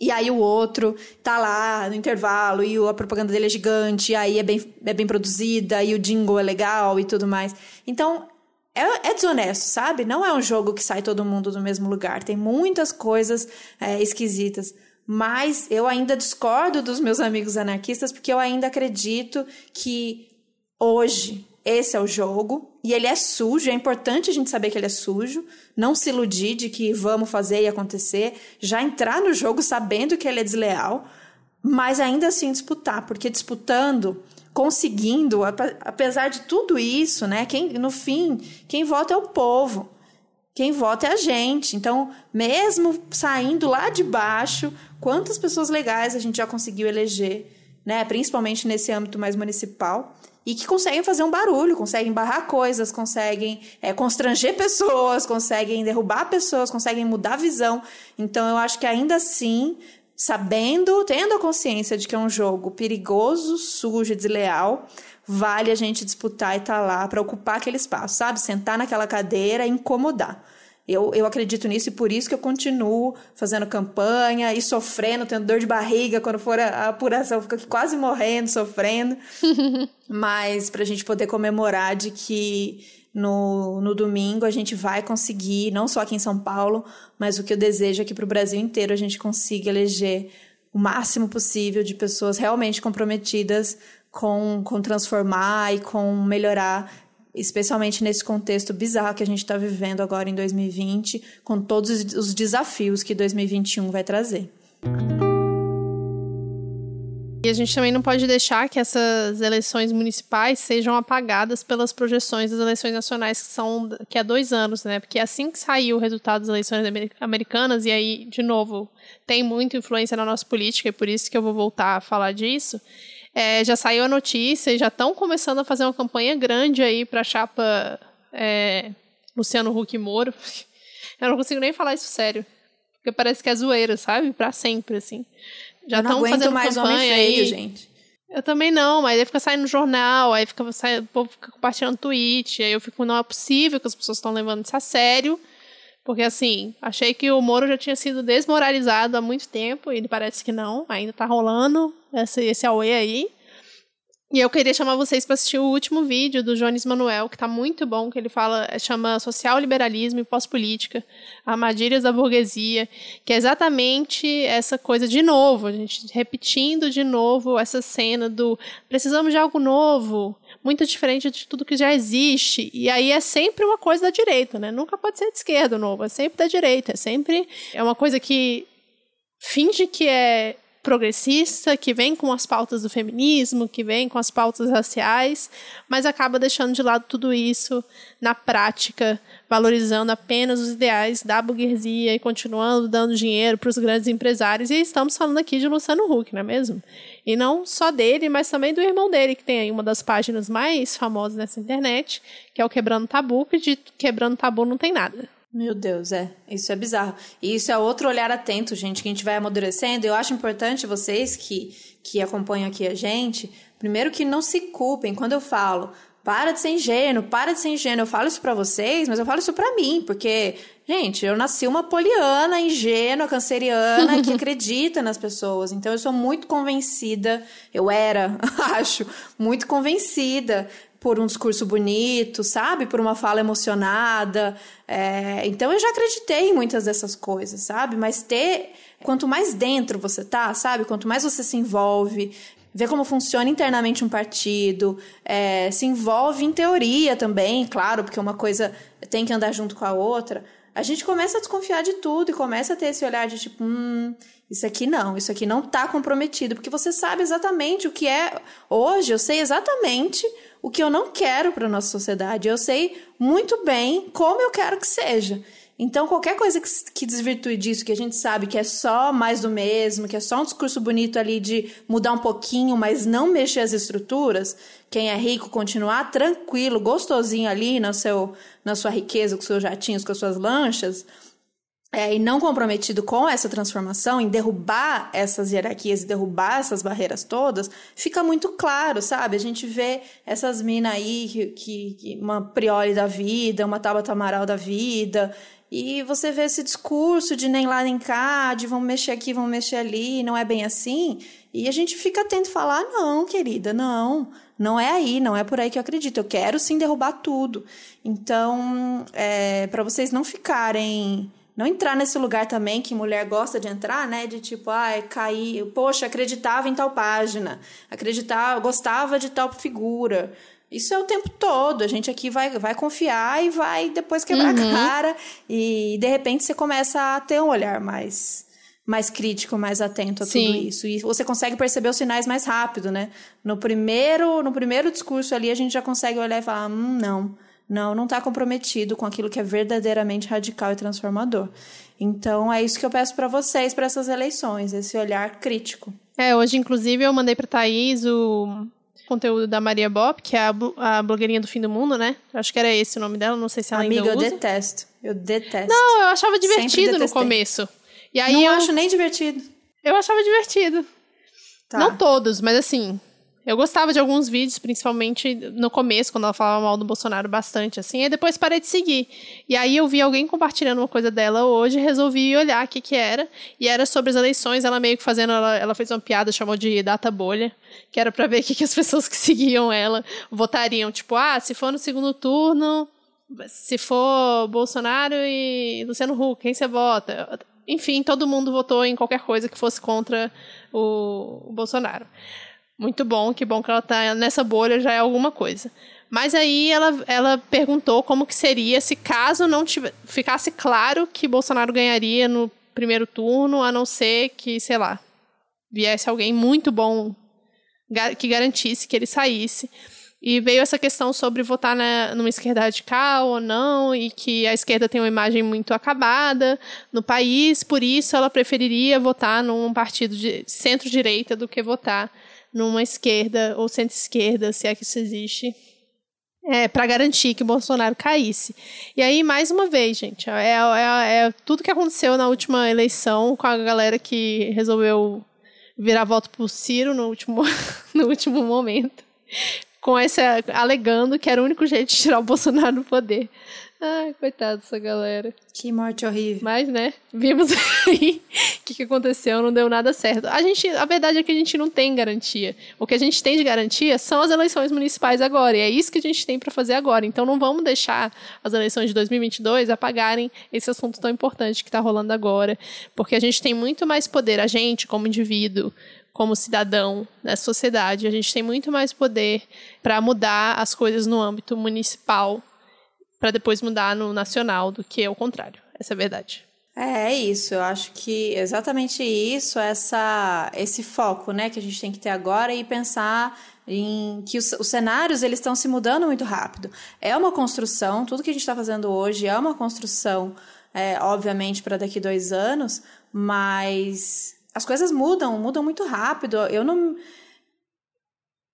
Speaker 2: E aí o outro tá lá no intervalo e a propaganda dele é gigante, e aí é bem, é bem produzida, e o jingle é legal e tudo mais. Então, é, é, desonesto, sabe? Não é um jogo que sai todo mundo do mesmo lugar. Tem muitas coisas é, esquisitas. Mas eu ainda discordo dos meus amigos anarquistas, porque eu ainda acredito que hoje esse é o jogo e ele é sujo. É importante a gente saber que ele é sujo, não se iludir de que vamos fazer e acontecer, já entrar no jogo sabendo que ele é desleal, mas ainda assim disputar, porque disputando, conseguindo, apesar de tudo isso, né? Quem no fim, quem vota é o povo. Quem vota é a gente. Então, mesmo saindo lá de baixo, quantas pessoas legais a gente já conseguiu eleger, né? Principalmente nesse âmbito mais municipal e que conseguem fazer um barulho, conseguem barrar coisas, conseguem é, constranger pessoas, conseguem derrubar pessoas, conseguem mudar a visão. Então eu acho que ainda assim, sabendo, tendo a consciência de que é um jogo perigoso, sujo, desleal, vale a gente disputar e estar tá lá para ocupar aquele espaço, sabe? Sentar naquela cadeira e incomodar. Eu, eu acredito nisso e por isso que eu continuo fazendo campanha e sofrendo, tendo dor de barriga quando for a, a apuração, fico quase morrendo, sofrendo. Mas para a gente poder comemorar de que no, no domingo a gente vai conseguir, não só aqui em São Paulo, mas o que eu desejo é que para o Brasil inteiro a gente consiga eleger o máximo possível de pessoas realmente comprometidas com, com transformar e com melhorar especialmente nesse contexto bizarro que a gente está vivendo agora em 2020, com todos os desafios que 2021 vai trazer.
Speaker 1: E a gente também não pode deixar que essas eleições municipais sejam apagadas pelas projeções das eleições nacionais que são que há dois anos, né? Porque assim que saiu o resultado das eleições americanas, e aí, de novo, tem muita influência na nossa política, e por isso que eu vou voltar a falar disso, é, já saiu a notícia e já estão começando a fazer uma campanha grande aí para a chapa é, Luciano Huck Moro. Eu não consigo nem falar isso sério. Porque parece que é zoeira, sabe? Para sempre, assim.
Speaker 2: Já estão fazendo mais campanha homem feio, aí. gente.
Speaker 1: Eu também não, mas aí fica saindo no jornal, aí fica, sai, o povo fica compartilhando tweet, aí eu fico, não é possível que as pessoas estão levando isso a sério. Porque, assim, achei que o Moro já tinha sido desmoralizado há muito tempo, e ele parece que não, ainda tá rolando esse, esse auê aí. E eu queria chamar vocês para assistir o último vídeo do Jones Manuel, que tá muito bom, que ele fala, chama Social Liberalismo e Pós-Política, Armadilhas da Burguesia, que é exatamente essa coisa de novo, a gente repetindo de novo essa cena do precisamos de algo novo, muito diferente de tudo que já existe. E aí é sempre uma coisa da direita, né? Nunca pode ser de esquerda novo, é sempre da direita, é sempre é uma coisa que finge que é progressista, que vem com as pautas do feminismo, que vem com as pautas raciais, mas acaba deixando de lado tudo isso na prática, valorizando apenas os ideais da burguesia e continuando dando dinheiro para os grandes empresários. E estamos falando aqui de Luciano Huck, não é mesmo? E não só dele, mas também do irmão dele, que tem aí uma das páginas mais famosas nessa internet, que é o Quebrando Tabu, que de Quebrando Tabu não tem nada.
Speaker 2: Meu Deus, é. Isso é bizarro. E isso é outro olhar atento, gente, que a gente vai amadurecendo. Eu acho importante vocês que, que acompanham aqui a gente, primeiro que não se culpem. Quando eu falo, para de ser ingênuo, para de ser ingênuo. Eu falo isso para vocês, mas eu falo isso para mim, porque, gente, eu nasci uma poliana, ingênua, canceriana, que acredita nas pessoas. Então eu sou muito convencida, eu era, acho, muito convencida por um discurso bonito, sabe? Por uma fala emocionada. É... então eu já acreditei em muitas dessas coisas, sabe? Mas ter. Quanto mais dentro você tá, sabe? Quanto mais você se envolve, vê como funciona internamente um partido, é, se envolve em teoria também, claro, porque uma coisa tem que andar junto com a outra. A gente começa a desconfiar de tudo e começa a ter esse olhar de tipo, hum, isso aqui não, isso aqui não tá comprometido, porque você sabe exatamente o que é. Hoje eu sei exatamente o que eu não quero para nossa sociedade. Eu sei muito bem como eu quero que seja. Então, qualquer coisa que, que desvirtue disso, que a gente sabe que é só mais do mesmo, que é só um discurso bonito ali de mudar um pouquinho, mas não mexer as estruturas, quem é rico continuar tranquilo, gostosinho ali no seu, na sua riqueza, com seus jatinhos, com as suas lanchas, é, e não comprometido com essa transformação, em derrubar essas hierarquias derrubar essas barreiras todas, fica muito claro, sabe? A gente vê essas minas aí, que, que, que uma Priori da vida, uma Tabata Amaral da vida, e você vê esse discurso de nem lá nem cá, de vamos mexer aqui, vamos mexer ali, não é bem assim. E a gente fica atento falar: não, querida, não, não é aí, não é por aí que eu acredito. Eu quero sim derrubar tudo. Então, é, para vocês não ficarem. Não entrar nesse lugar também que mulher gosta de entrar, né? De tipo, ai, ah, cair, poxa, acreditava em tal página, acreditava, gostava de tal figura. Isso é o tempo todo. A gente aqui vai, vai confiar e vai depois quebrar uhum. a cara. E de repente você começa a ter um olhar mais, mais crítico, mais atento a Sim. tudo isso. E você consegue perceber os sinais mais rápido, né? No primeiro, no primeiro discurso ali, a gente já consegue olhar e falar: hum, não. Não, não está comprometido com aquilo que é verdadeiramente radical e transformador. Então é isso que eu peço para vocês para essas eleições, esse olhar crítico.
Speaker 1: É, hoje inclusive eu mandei para Thaís o conteúdo da Maria Bob, que é a, a blogueirinha do fim do mundo, né? Acho que era esse o nome dela, não sei se ela
Speaker 2: Amiga,
Speaker 1: ainda
Speaker 2: usa. eu detesto. Eu detesto.
Speaker 1: Não, eu achava divertido no começo.
Speaker 2: E aí não eu acho nem divertido.
Speaker 1: Eu achava divertido. Tá. Não todos, mas assim, eu gostava de alguns vídeos, principalmente no começo, quando ela falava mal do Bolsonaro bastante, assim, e depois parei de seguir. E aí eu vi alguém compartilhando uma coisa dela hoje, resolvi olhar o que que era, e era sobre as eleições, ela meio que fazendo, ela, ela fez uma piada, chamou de data bolha, que era pra ver o que, que as pessoas que seguiam ela votariam, tipo, ah, se for no segundo turno, se for Bolsonaro e Luciano Huck, quem você vota? Enfim, todo mundo votou em qualquer coisa que fosse contra o, o Bolsonaro. Muito bom, que bom que ela tá nessa bolha, já é alguma coisa. Mas aí ela, ela perguntou como que seria se caso não tivesse, ficasse claro que Bolsonaro ganharia no primeiro turno, a não ser que, sei lá, viesse alguém muito bom que garantisse que ele saísse. E veio essa questão sobre votar na, numa esquerda radical ou não, e que a esquerda tem uma imagem muito acabada no país, por isso ela preferiria votar num partido de centro-direita do que votar numa esquerda ou centro-esquerda, se é que isso existe, é, para garantir que Bolsonaro caísse. E aí, mais uma vez, gente, é, é, é, tudo que aconteceu na última eleição com a galera que resolveu virar voto pro Ciro no último, no último momento, com essa alegando que era o único jeito de tirar o Bolsonaro do poder. Ai, coitado dessa galera.
Speaker 2: Que morte horrível.
Speaker 1: Mas, né, vimos aí o que, que aconteceu, não deu nada certo. A gente, a verdade é que a gente não tem garantia. O que a gente tem de garantia são as eleições municipais agora, e é isso que a gente tem para fazer agora. Então não vamos deixar as eleições de 2022 apagarem esse assunto tão importante que está rolando agora, porque a gente tem muito mais poder, a gente como indivíduo, como cidadão nessa sociedade, a gente tem muito mais poder para mudar as coisas no âmbito municipal para depois mudar no nacional do que o contrário. Essa é a verdade.
Speaker 2: É, é isso, eu acho que exatamente isso, essa, esse foco, né, que a gente tem que ter agora e pensar em que os, os cenários eles estão se mudando muito rápido. É uma construção, tudo que a gente está fazendo hoje é uma construção, é, obviamente, para daqui dois anos, mas as coisas mudam, mudam muito rápido. Eu não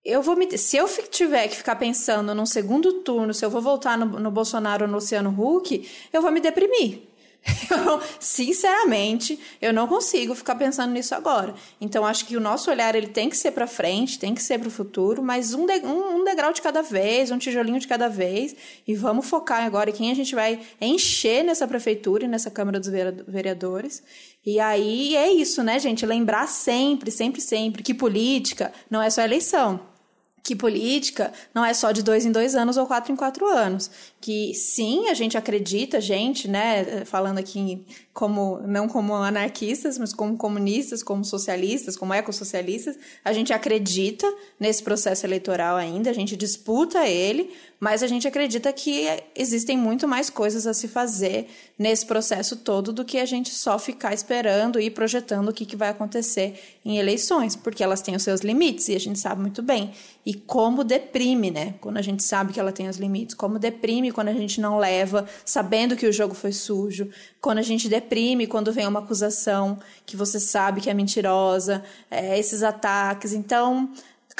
Speaker 2: eu vou me. Se eu tiver que ficar pensando num segundo turno, se eu vou voltar no, no Bolsonaro ou no Luciano Huck, eu vou me deprimir. Eu, sinceramente, eu não consigo ficar pensando nisso agora. Então, acho que o nosso olhar ele tem que ser para frente, tem que ser para o futuro, mas um, de, um, um, degrau de cada vez, um tijolinho de cada vez. E vamos focar agora em quem a gente vai encher nessa prefeitura e nessa Câmara dos Vereadores. E aí é isso, né, gente? Lembrar sempre, sempre, sempre que política não é só eleição que política não é só de dois em dois anos ou quatro em quatro anos. Que sim, a gente acredita, gente, né, falando aqui como não como anarquistas, mas como comunistas, como socialistas, como ecossocialistas, a gente acredita nesse processo eleitoral ainda, a gente disputa ele, mas a gente acredita que existem muito mais coisas a se fazer nesse processo todo do que a gente só ficar esperando e projetando o que, que vai acontecer em eleições, porque elas têm os seus limites e a gente sabe muito bem. E como deprime, né? Quando a gente sabe que ela tem os limites, como deprime quando a gente não leva, sabendo que o jogo foi sujo, quando a gente deprime quando vem uma acusação que você sabe que é mentirosa, é, esses ataques. Então,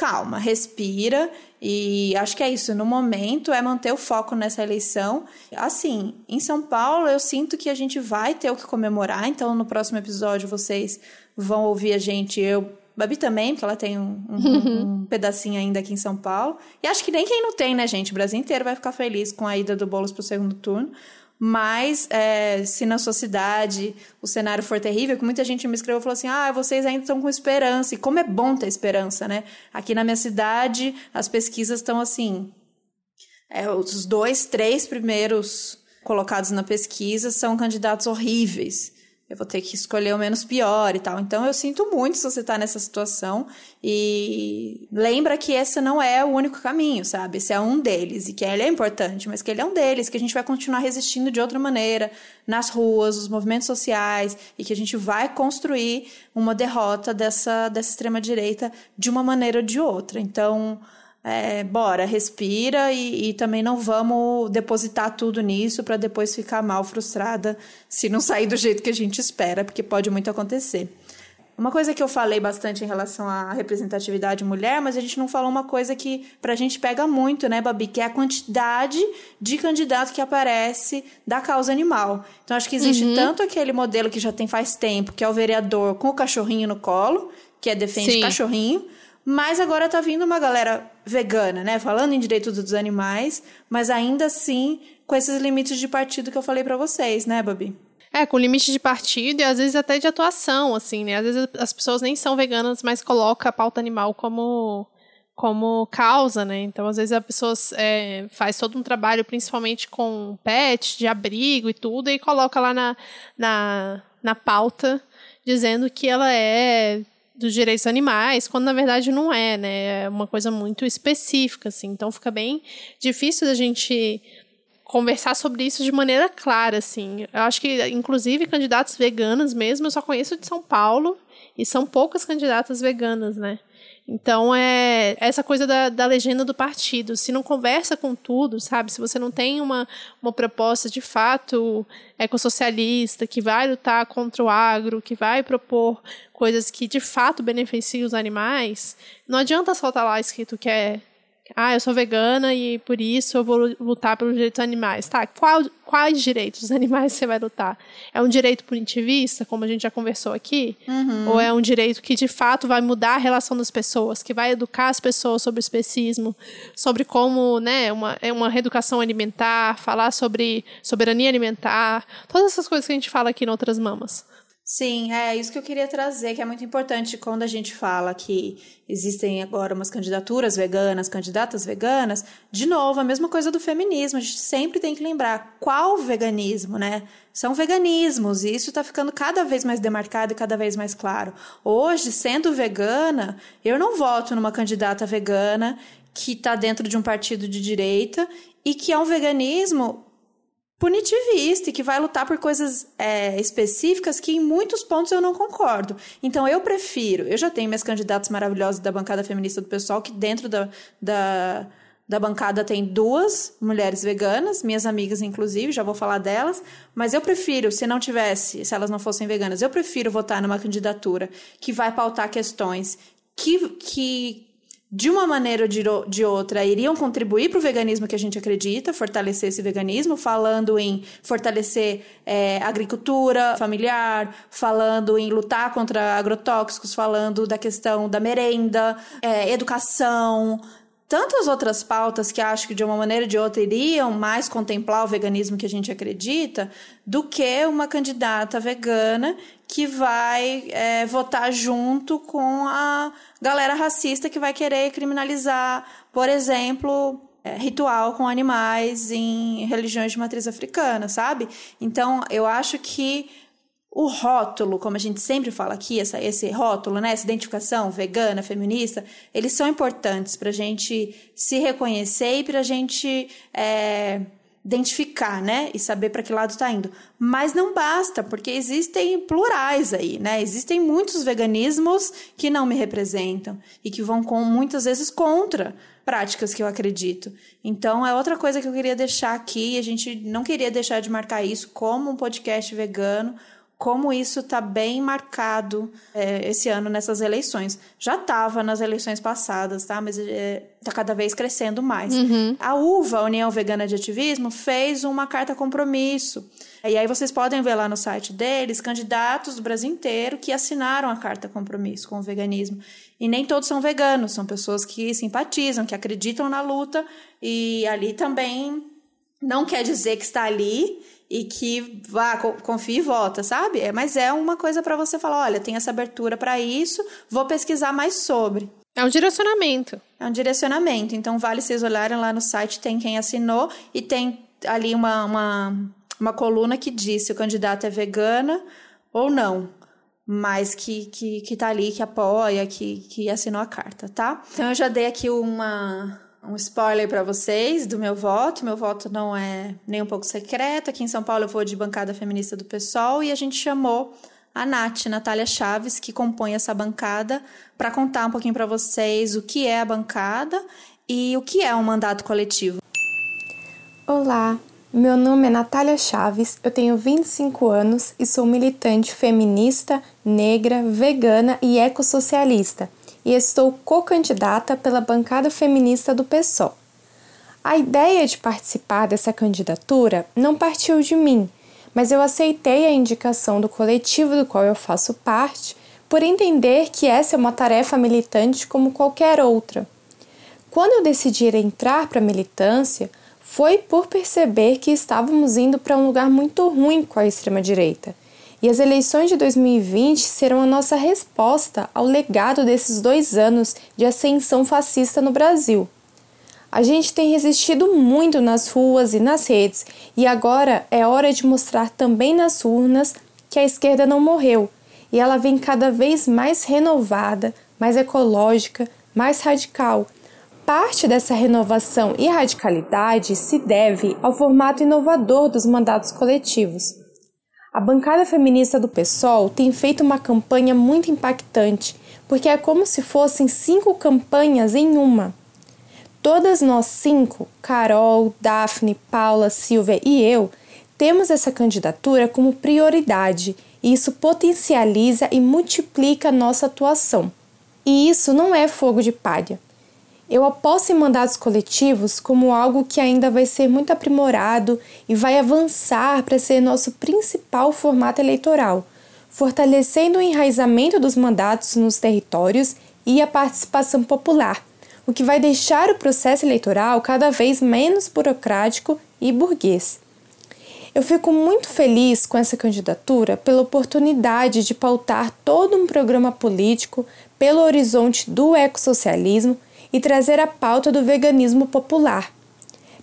Speaker 2: calma, respira e acho que é isso. No momento é manter o foco nessa eleição. Assim, em São Paulo eu sinto que a gente vai ter o que comemorar. Então, no próximo episódio vocês vão ouvir a gente eu Babi também, porque ela tem um, um, um, pedacinho ainda aqui em São Paulo. E acho que nem quem não tem, né, gente? O Brasil inteiro vai ficar feliz com a ida do Boulos pro segundo turno. Mas é, se na sua cidade o cenário for terrível, que muita gente me escreveu e falou assim: ah, vocês ainda estão com esperança. E como é bom ter esperança, né? Aqui na minha cidade, as pesquisas estão assim. É, os dois, três primeiros colocados na pesquisa são candidatos horríveis eu vou ter que escolher o menos pior e tal. Então eu sinto muito se você tá nessa situação e lembra que esse não é o único caminho, sabe? Esse é um deles e que ele é importante, mas que ele é um deles, que a gente vai continuar resistindo de outra maneira nas ruas, os movimentos sociais e que a gente vai construir uma derrota dessa dessa extrema direita de uma maneira ou de outra. Então, é, bora, respira e, e, também não vamos depositar tudo nisso para depois ficar mal frustrada se não sair do jeito que a gente espera, porque pode muito acontecer. Uma coisa que eu falei bastante em relação à representatividade mulher, mas a gente não falou uma coisa que pra gente pega muito, né, Babi? Que é a quantidade de candidato que aparece da causa animal. Então, acho que existe uhum. tanto aquele modelo que já tem faz tempo, que é o vereador com o cachorrinho no colo, que é defende Sim. cachorrinho, mas agora tá vindo uma galera vegana, né? Falando em direitos dos animais, mas ainda assim com esses limites de partido que eu falei para vocês, né, Babi?
Speaker 1: É, com limite de partido e às vezes até de atuação, assim, né? Às vezes as pessoas nem são veganas, mas colocam a pauta animal como, como causa, né? Então, às vezes a pessoa é, faz todo um trabalho, principalmente com pet, de abrigo e tudo, e coloca lá na, na, na pauta dizendo que ela é dos direitos animais, quando na verdade não é, né? É uma coisa muito específica, assim. Então fica bem difícil da gente conversar sobre isso de maneira clara, assim. Eu acho que, inclusive, candidatos veganas mesmo, eu só conheço de São Paulo e são poucas candidatas veganas, né? Então, é essa coisa da, da legenda do partido. Se não conversa com tudo, sabe? Se você não tem uma, uma proposta de fato ecossocialista, que vai lutar contra o agro, que vai propor coisas que de fato beneficiem os animais, não adianta soltar lá escrito que é ah, eu sou vegana e por isso eu vou lutar pelos direitos dos animais. Tá, qual, quais direitos dos animais você vai lutar? É um direito punitivista, como a gente já conversou aqui? Uhum. Ou é um direito que de fato vai mudar a relação das pessoas, que vai educar as pessoas sobre o especismo, sobre como, né, uma, é uma reeducação alimentar, falar sobre soberania alimentar, todas essas coisas que a gente fala aqui em outras mamas.
Speaker 2: Sim, é isso que eu queria trazer, que é muito importante quando a gente fala que existem agora umas candidaturas veganas, candidatas veganas. De novo, a mesma coisa do feminismo, a gente sempre tem que lembrar qual veganismo, né? São veganismos, e isso está ficando cada vez mais demarcado e cada vez mais claro. Hoje, sendo vegana, eu não voto numa candidata vegana que está dentro de um partido de direita e que é um veganismo punitivista e que vai lutar por coisas é, específicas que em muitos pontos eu não concordo. Então eu prefiro, eu já tenho minhas candidatas maravilhosas da bancada feminista do pessoal, que dentro da, da, da bancada tem duas mulheres veganas, minhas amigas inclusive, já vou falar delas, mas eu prefiro, se não tivesse, se elas não fossem veganas, eu prefiro votar numa candidatura que vai pautar questões que, que de uma maneira ou de, outra, iriam contribuir para o veganismo que a gente acredita, fortalecer esse veganismo, falando em fortalecer é, agricultura familiar, falando em lutar contra agrotóxicos, falando da questão da merenda, é, educação, tantas outras pautas que acho que de uma maneira ou de outra iriam mais contemplar o veganismo que a gente acredita, do que uma candidata vegana que vai é, votar junto com a galera racista que vai querer criminalizar, por exemplo, é, ritual com animais em religiões de matriz africana, sabe? Então, eu acho que o rótulo, como a gente sempre fala aqui, essa, esse rótulo, né, essa identificação vegana, feminista, eles são importantes para a gente se reconhecer e para a gente é, identificar, né, e saber para que lado está indo. Mas não basta, porque existem plurais aí, né? Existem muitos veganismos que não me representam e que vão com muitas vezes contra práticas que eu acredito. Então é outra coisa que eu queria deixar aqui, a gente não queria deixar de marcar isso como um podcast vegano como isso está bem marcado é, esse ano nessas eleições. Já estava nas eleições passadas, tá? Mas está é, tá cada vez crescendo mais.
Speaker 1: Uhum.
Speaker 2: A UVA, União Vegana de Ativismo, fez uma carta compromisso. E aí vocês podem ver lá no site deles candidatos do Brasil inteiro que assinaram a carta compromisso com o veganismo. E nem todos são veganos, são pessoas que simpatizam, que acreditam na luta e ali também não quer dizer que está ali e que vá, confie e vota, sabe? É, mas é uma coisa para você falar, olha, tem essa abertura para isso, vou pesquisar mais sobre.
Speaker 1: É um direcionamento.
Speaker 2: É um direcionamento. Então, vale vocês olharem lá no site, tem quem assinou e tem ali uma, uma, uma coluna que diz se o candidato é vegana ou não. Mas que, que, que tá ali, que apoia, que, que assinou a carta, tá? Então, eu já dei aqui uma, um spoiler para vocês do meu voto. Meu voto não é nem um pouco secreto. Aqui em São Paulo eu vou de bancada feminista do PSOL e a gente chamou a Nath, Natália Chaves, que compõe essa bancada, para contar um pouquinho para vocês o que é a bancada e o que é um mandato coletivo.
Speaker 3: Olá, meu nome é Natália Chaves, eu tenho 25 anos e sou militante feminista, negra, vegana e ecossocialista e estou co-candidata pela bancada feminista do PSOL. A ideia de participar dessa candidatura não partiu de mim, mas eu aceitei a indicação do coletivo do qual eu faço parte por entender que essa é uma tarefa militante como qualquer outra. Quando eu decidi entrar para a militância, foi por perceber que estávamos indo para um lugar muito ruim com a extrema-direita e as eleições de 2020 serão a nossa resposta ao legado desses dois anos de ascensão fascista no Brasil. A gente tem resistido muito nas ruas e nas redes, e agora é hora de mostrar também nas urnas que a esquerda não morreu e ela vem cada vez mais renovada, mais ecológica, mais radical. Parte dessa renovação e radicalidade se deve ao formato inovador dos mandatos coletivos. A bancada feminista do PSOL tem feito uma campanha muito impactante, porque é como se fossem cinco campanhas em uma. Todas nós cinco, Carol, Daphne, Paula, Silvia e eu, temos essa candidatura como prioridade e isso potencializa e multiplica nossa atuação. E isso não é fogo de palha. Eu aposto em mandatos coletivos como algo que ainda vai ser muito aprimorado e vai avançar para ser nosso principal formato eleitoral, fortalecendo o enraizamento dos mandatos nos territórios e a participação popular, o que vai deixar o processo eleitoral cada vez menos burocrático e burguês. Eu fico muito feliz com essa candidatura pela oportunidade de pautar todo um programa político pelo horizonte do ecossocialismo e trazer a pauta do veganismo popular.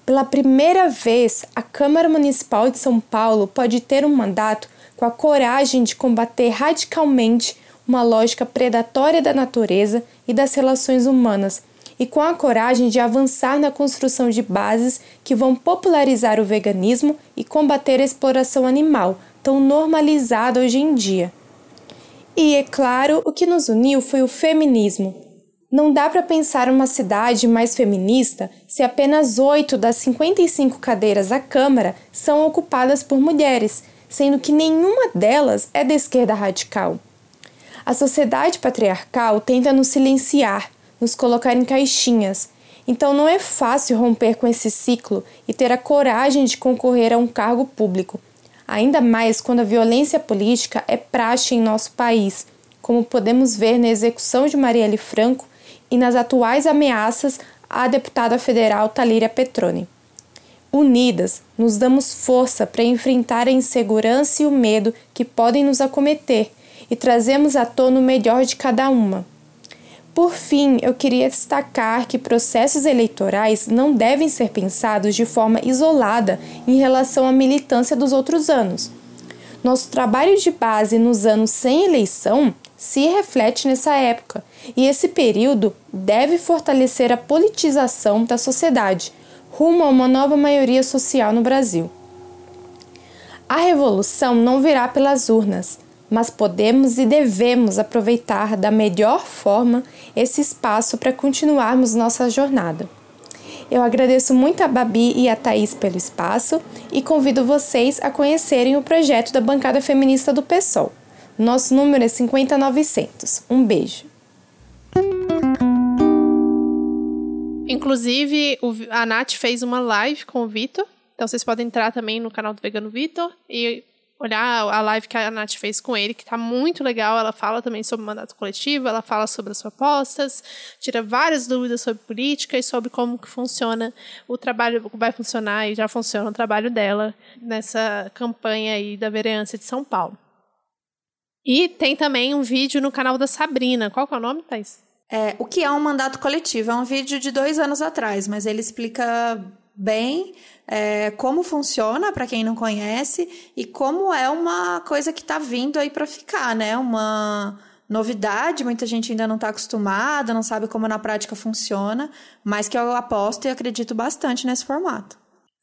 Speaker 3: Pela primeira vez, a Câmara Municipal de São Paulo pode ter um mandato com a coragem de combater radicalmente uma lógica predatória da natureza e das relações humanas, e com a coragem de avançar na construção de bases que vão popularizar o veganismo e combater a exploração animal, tão normalizada hoje em dia. E, é claro, o que nos uniu foi o feminismo, não dá para pensar uma cidade mais feminista se apenas 8 das 55 cadeiras à Câmara são ocupadas por mulheres, sendo que nenhuma delas é da esquerda radical. A sociedade patriarcal tenta nos silenciar, nos colocar em caixinhas. Então não é fácil romper com esse ciclo e ter a coragem de concorrer a um cargo público, ainda mais quando a violência política é praxe em nosso país, como podemos ver na execução de Marielle Franco e nas atuais ameaças à deputada federal Talíria Petroni. Unidas, nos damos força para enfrentar a insegurança e o medo que podem nos acometer e trazemos à tona o melhor de cada uma. Por fim, eu queria destacar que processos eleitorais não devem ser pensados de forma isolada em relação à militância dos outros anos. Nosso trabalho de base nos anos sem eleição se reflete nessa época, e esse período deve fortalecer a politização da sociedade rumo a uma nova maioria social no Brasil. A revolução não virá pelas urnas, mas podemos e devemos aproveitar da melhor forma esse espaço para continuarmos nossa jornada. Eu agradeço muito a Babi e a Thaís pelo espaço e convido vocês a conhecerem o projeto da bancada feminista do PSOL. Nosso número é 50900. Um beijo.
Speaker 1: Inclusive, a Nath fez uma live com o Vitor. Então vocês podem entrar também no canal do Vegano Vitor e olhar a live que a Nath fez com ele, que tá muito legal. Ela fala também sobre mandato coletivo, ela fala sobre as propostas, tira várias dúvidas sobre política e sobre como que funciona o trabalho, vai funcionar e já funciona o trabalho dela nessa campanha aí da vereança de São Paulo. E tem também um vídeo no canal da Sabrina. Qual que é o nome, Thais?
Speaker 2: É, o que é um mandato coletivo? É um vídeo de dois anos atrás, mas ele explica bem é, como funciona para quem não conhece e como é uma coisa que está vindo aí para ficar, né? Uma novidade, muita gente ainda não está acostumada, não sabe como na prática funciona, mas que eu aposto e acredito bastante nesse formato.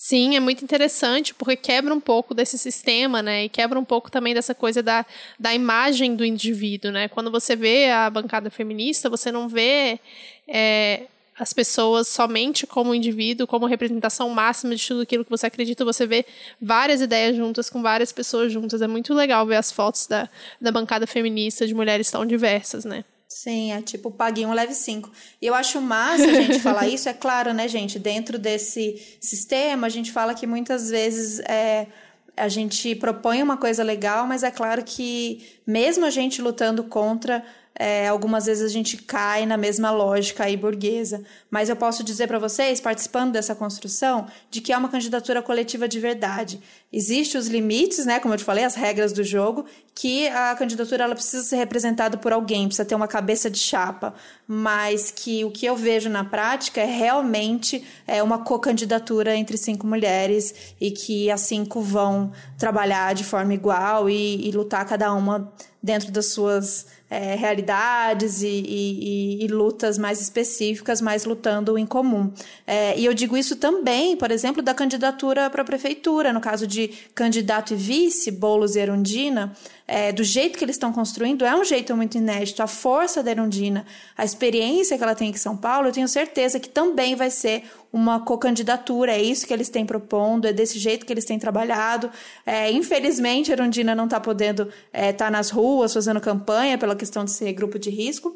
Speaker 1: Sim, é muito interessante porque quebra um pouco desse sistema, né? E quebra um pouco também dessa coisa da, da imagem do indivíduo, né? Quando você vê a bancada feminista, você não vê é, as pessoas somente como indivíduo, como representação máxima de tudo aquilo que você acredita, você vê várias ideias juntas, com várias pessoas juntas. É muito legal ver as fotos da, da bancada feminista de mulheres tão diversas, né?
Speaker 2: Sim, é tipo paguei um leve 5. E eu acho massa a gente falar isso, é claro, né, gente? Dentro desse sistema, a gente fala que muitas vezes é, a gente propõe uma coisa legal, mas é claro que mesmo a gente lutando contra, é, algumas vezes a gente cai na mesma lógica aí burguesa. Mas eu posso dizer para vocês, participando dessa construção, de que é uma candidatura coletiva de verdade. Existem os limites, né, como eu te falei, as regras do jogo, que a candidatura ela precisa ser representada por alguém, precisa ter uma cabeça de chapa, mas que o que eu vejo na prática é realmente é uma co-candidatura entre cinco mulheres e que as cinco vão trabalhar de forma igual e, e lutar cada uma dentro das suas é, realidades e, e, e, lutas mais específicas, mas lutando em comum. É, e eu digo isso também, por exemplo, da candidatura para a prefeitura, no caso de candidato e vice, Boulos e Erundina, é, do jeito que eles estão construindo, é um jeito muito inédito. A força da Erundina, a experiência que ela tem aqui em São Paulo, eu tenho certeza que também vai ser uma co-candidatura. É isso que eles têm propondo, é desse jeito que eles têm trabalhado. É, infelizmente, a Erundina não está podendo estar é, tá nas ruas fazendo campanha pela questão de ser grupo de risco.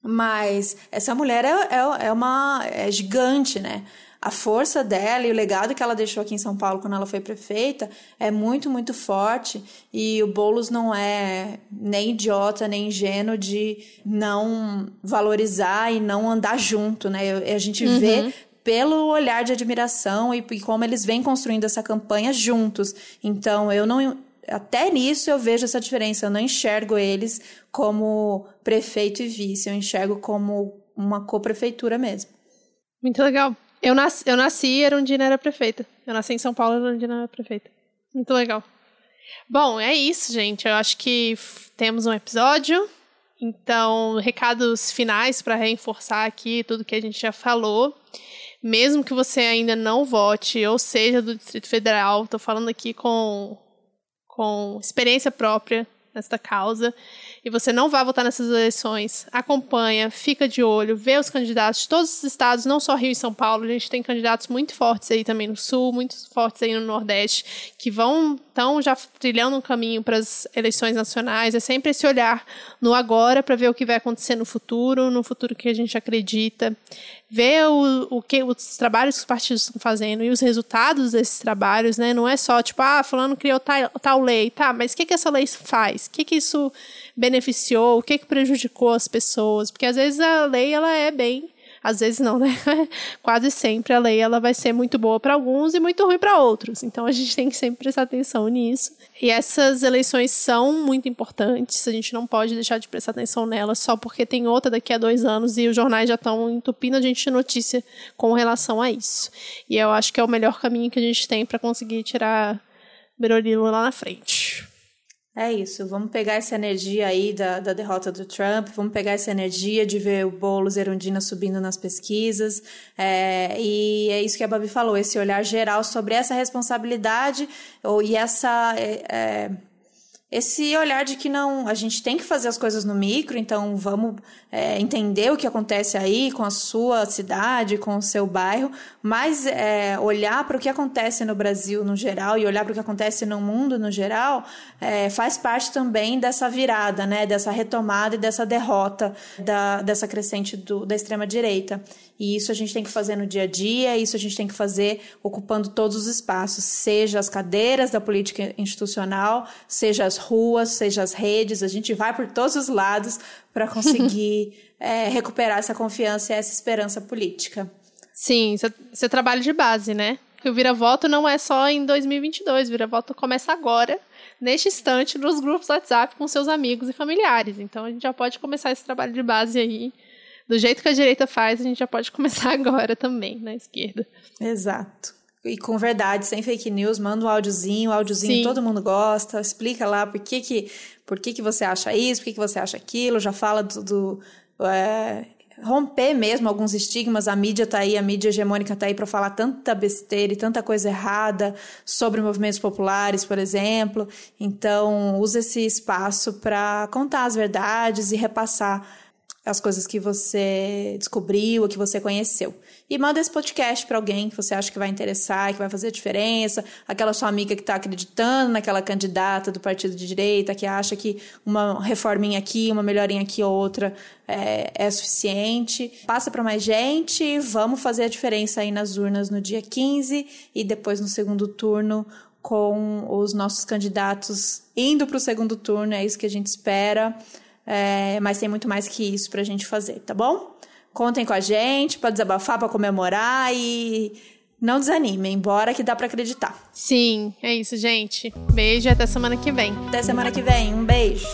Speaker 2: Mas essa mulher é, é, é uma é gigante, né? A força dela e o legado que ela deixou aqui em São Paulo quando ela foi prefeita é muito, muito forte. E o Boulos não é nem idiota, nem ingênuo de não valorizar e não andar junto, né? A gente uhum. vê pelo olhar de admiração e, e como eles vêm construindo essa campanha juntos. Então, eu não até nisso eu vejo essa diferença. Eu não enxergo eles como prefeito e vice, eu enxergo como uma co-prefeitura mesmo.
Speaker 1: Muito legal. Eu nasci, eu nasci e Erundina era prefeita. Eu nasci em São Paulo e Erundina era prefeita. Muito legal. Bom, é isso, gente. Eu acho que temos um episódio. Então, recados finais para reforçar aqui tudo que a gente já falou. Mesmo que você ainda não vote, ou seja, do Distrito Federal, estou falando aqui com, com experiência própria. Nesta causa. E você não vai votar nessas eleições, acompanha, fica de olho, vê os candidatos de todos os estados, não só Rio e São Paulo, a gente tem candidatos muito fortes aí também no Sul, muito fortes aí no Nordeste, que vão estão já trilhando um caminho para as eleições nacionais. É sempre esse olhar no agora para ver o que vai acontecer no futuro, no futuro que a gente acredita, ver o, o que os trabalhos que os partidos estão fazendo e os resultados desses trabalhos, né? Não é só tipo, ah, fulano criou tal, tal lei, tá, mas o que, que essa lei faz? O que, que isso beneficiou? O que, que prejudicou as pessoas? Porque às vezes a lei ela é bem às vezes não, né? Quase sempre a lei ela vai ser muito boa para alguns e muito ruim para outros. Então a gente tem que sempre prestar atenção nisso. E essas eleições são muito importantes. A gente não pode deixar de prestar atenção nelas só porque tem outra daqui a dois anos e os jornais já estão entupindo a gente de notícia com relação a isso. E eu acho que é o melhor caminho que a gente tem para conseguir tirar Berolino lá na frente.
Speaker 2: É isso, vamos pegar essa energia aí da, da derrota do Trump, vamos pegar essa energia de ver o Boulos Erundina subindo nas pesquisas, é, e é isso que a Babi falou, esse olhar geral sobre essa responsabilidade ou, e essa... É, é, esse olhar de que não, a gente tem que fazer as coisas no micro, então vamos é, entender o que acontece aí com a sua cidade, com o seu bairro, mas é, olhar para o que acontece no Brasil no geral e olhar para o que acontece no mundo no geral é, faz parte também dessa virada, né, dessa retomada e dessa derrota da, dessa crescente do, da extrema direita. E isso a gente tem que fazer no dia a dia, isso a gente tem que fazer ocupando todos os espaços, seja as cadeiras da política institucional, seja as ruas, seja as redes, a gente vai por todos os lados para conseguir é, recuperar essa confiança e essa esperança política.
Speaker 1: Sim, você trabalha de base, né? o vira-voto não é só em 2022, o vira-voto começa agora, neste instante, nos grupos WhatsApp com seus amigos e familiares. Então a gente já pode começar esse trabalho de base aí do jeito que a direita faz, a gente já pode começar agora também, na esquerda.
Speaker 2: Exato. E com verdade, sem fake news, manda um áudiozinho, o áudiozinho todo mundo gosta, explica lá por que que, por que, que você acha isso, por que, que você acha aquilo, já fala do, do é, romper mesmo alguns estigmas. A mídia tá aí, a mídia hegemônica tá aí para falar tanta besteira e tanta coisa errada sobre movimentos populares, por exemplo. Então, use esse espaço para contar as verdades e repassar as coisas que você descobriu, que você conheceu. E manda esse podcast para alguém que você acha que vai interessar, que vai fazer a diferença, aquela sua amiga que está acreditando naquela candidata do partido de direita, que acha que uma reforminha aqui, uma melhorinha aqui ou outra é, é suficiente. Passa para mais gente, vamos fazer a diferença aí nas urnas no dia 15 e depois no segundo turno com os nossos candidatos indo para o segundo turno, é isso que a gente espera. É, mas tem muito mais que isso pra gente fazer, tá bom? Contem com a gente, pode desabafar para comemorar e não desanimem, embora que dá para acreditar.
Speaker 1: Sim, é isso, gente. Beijo e até semana que vem.
Speaker 2: Até semana que vem. Um beijo.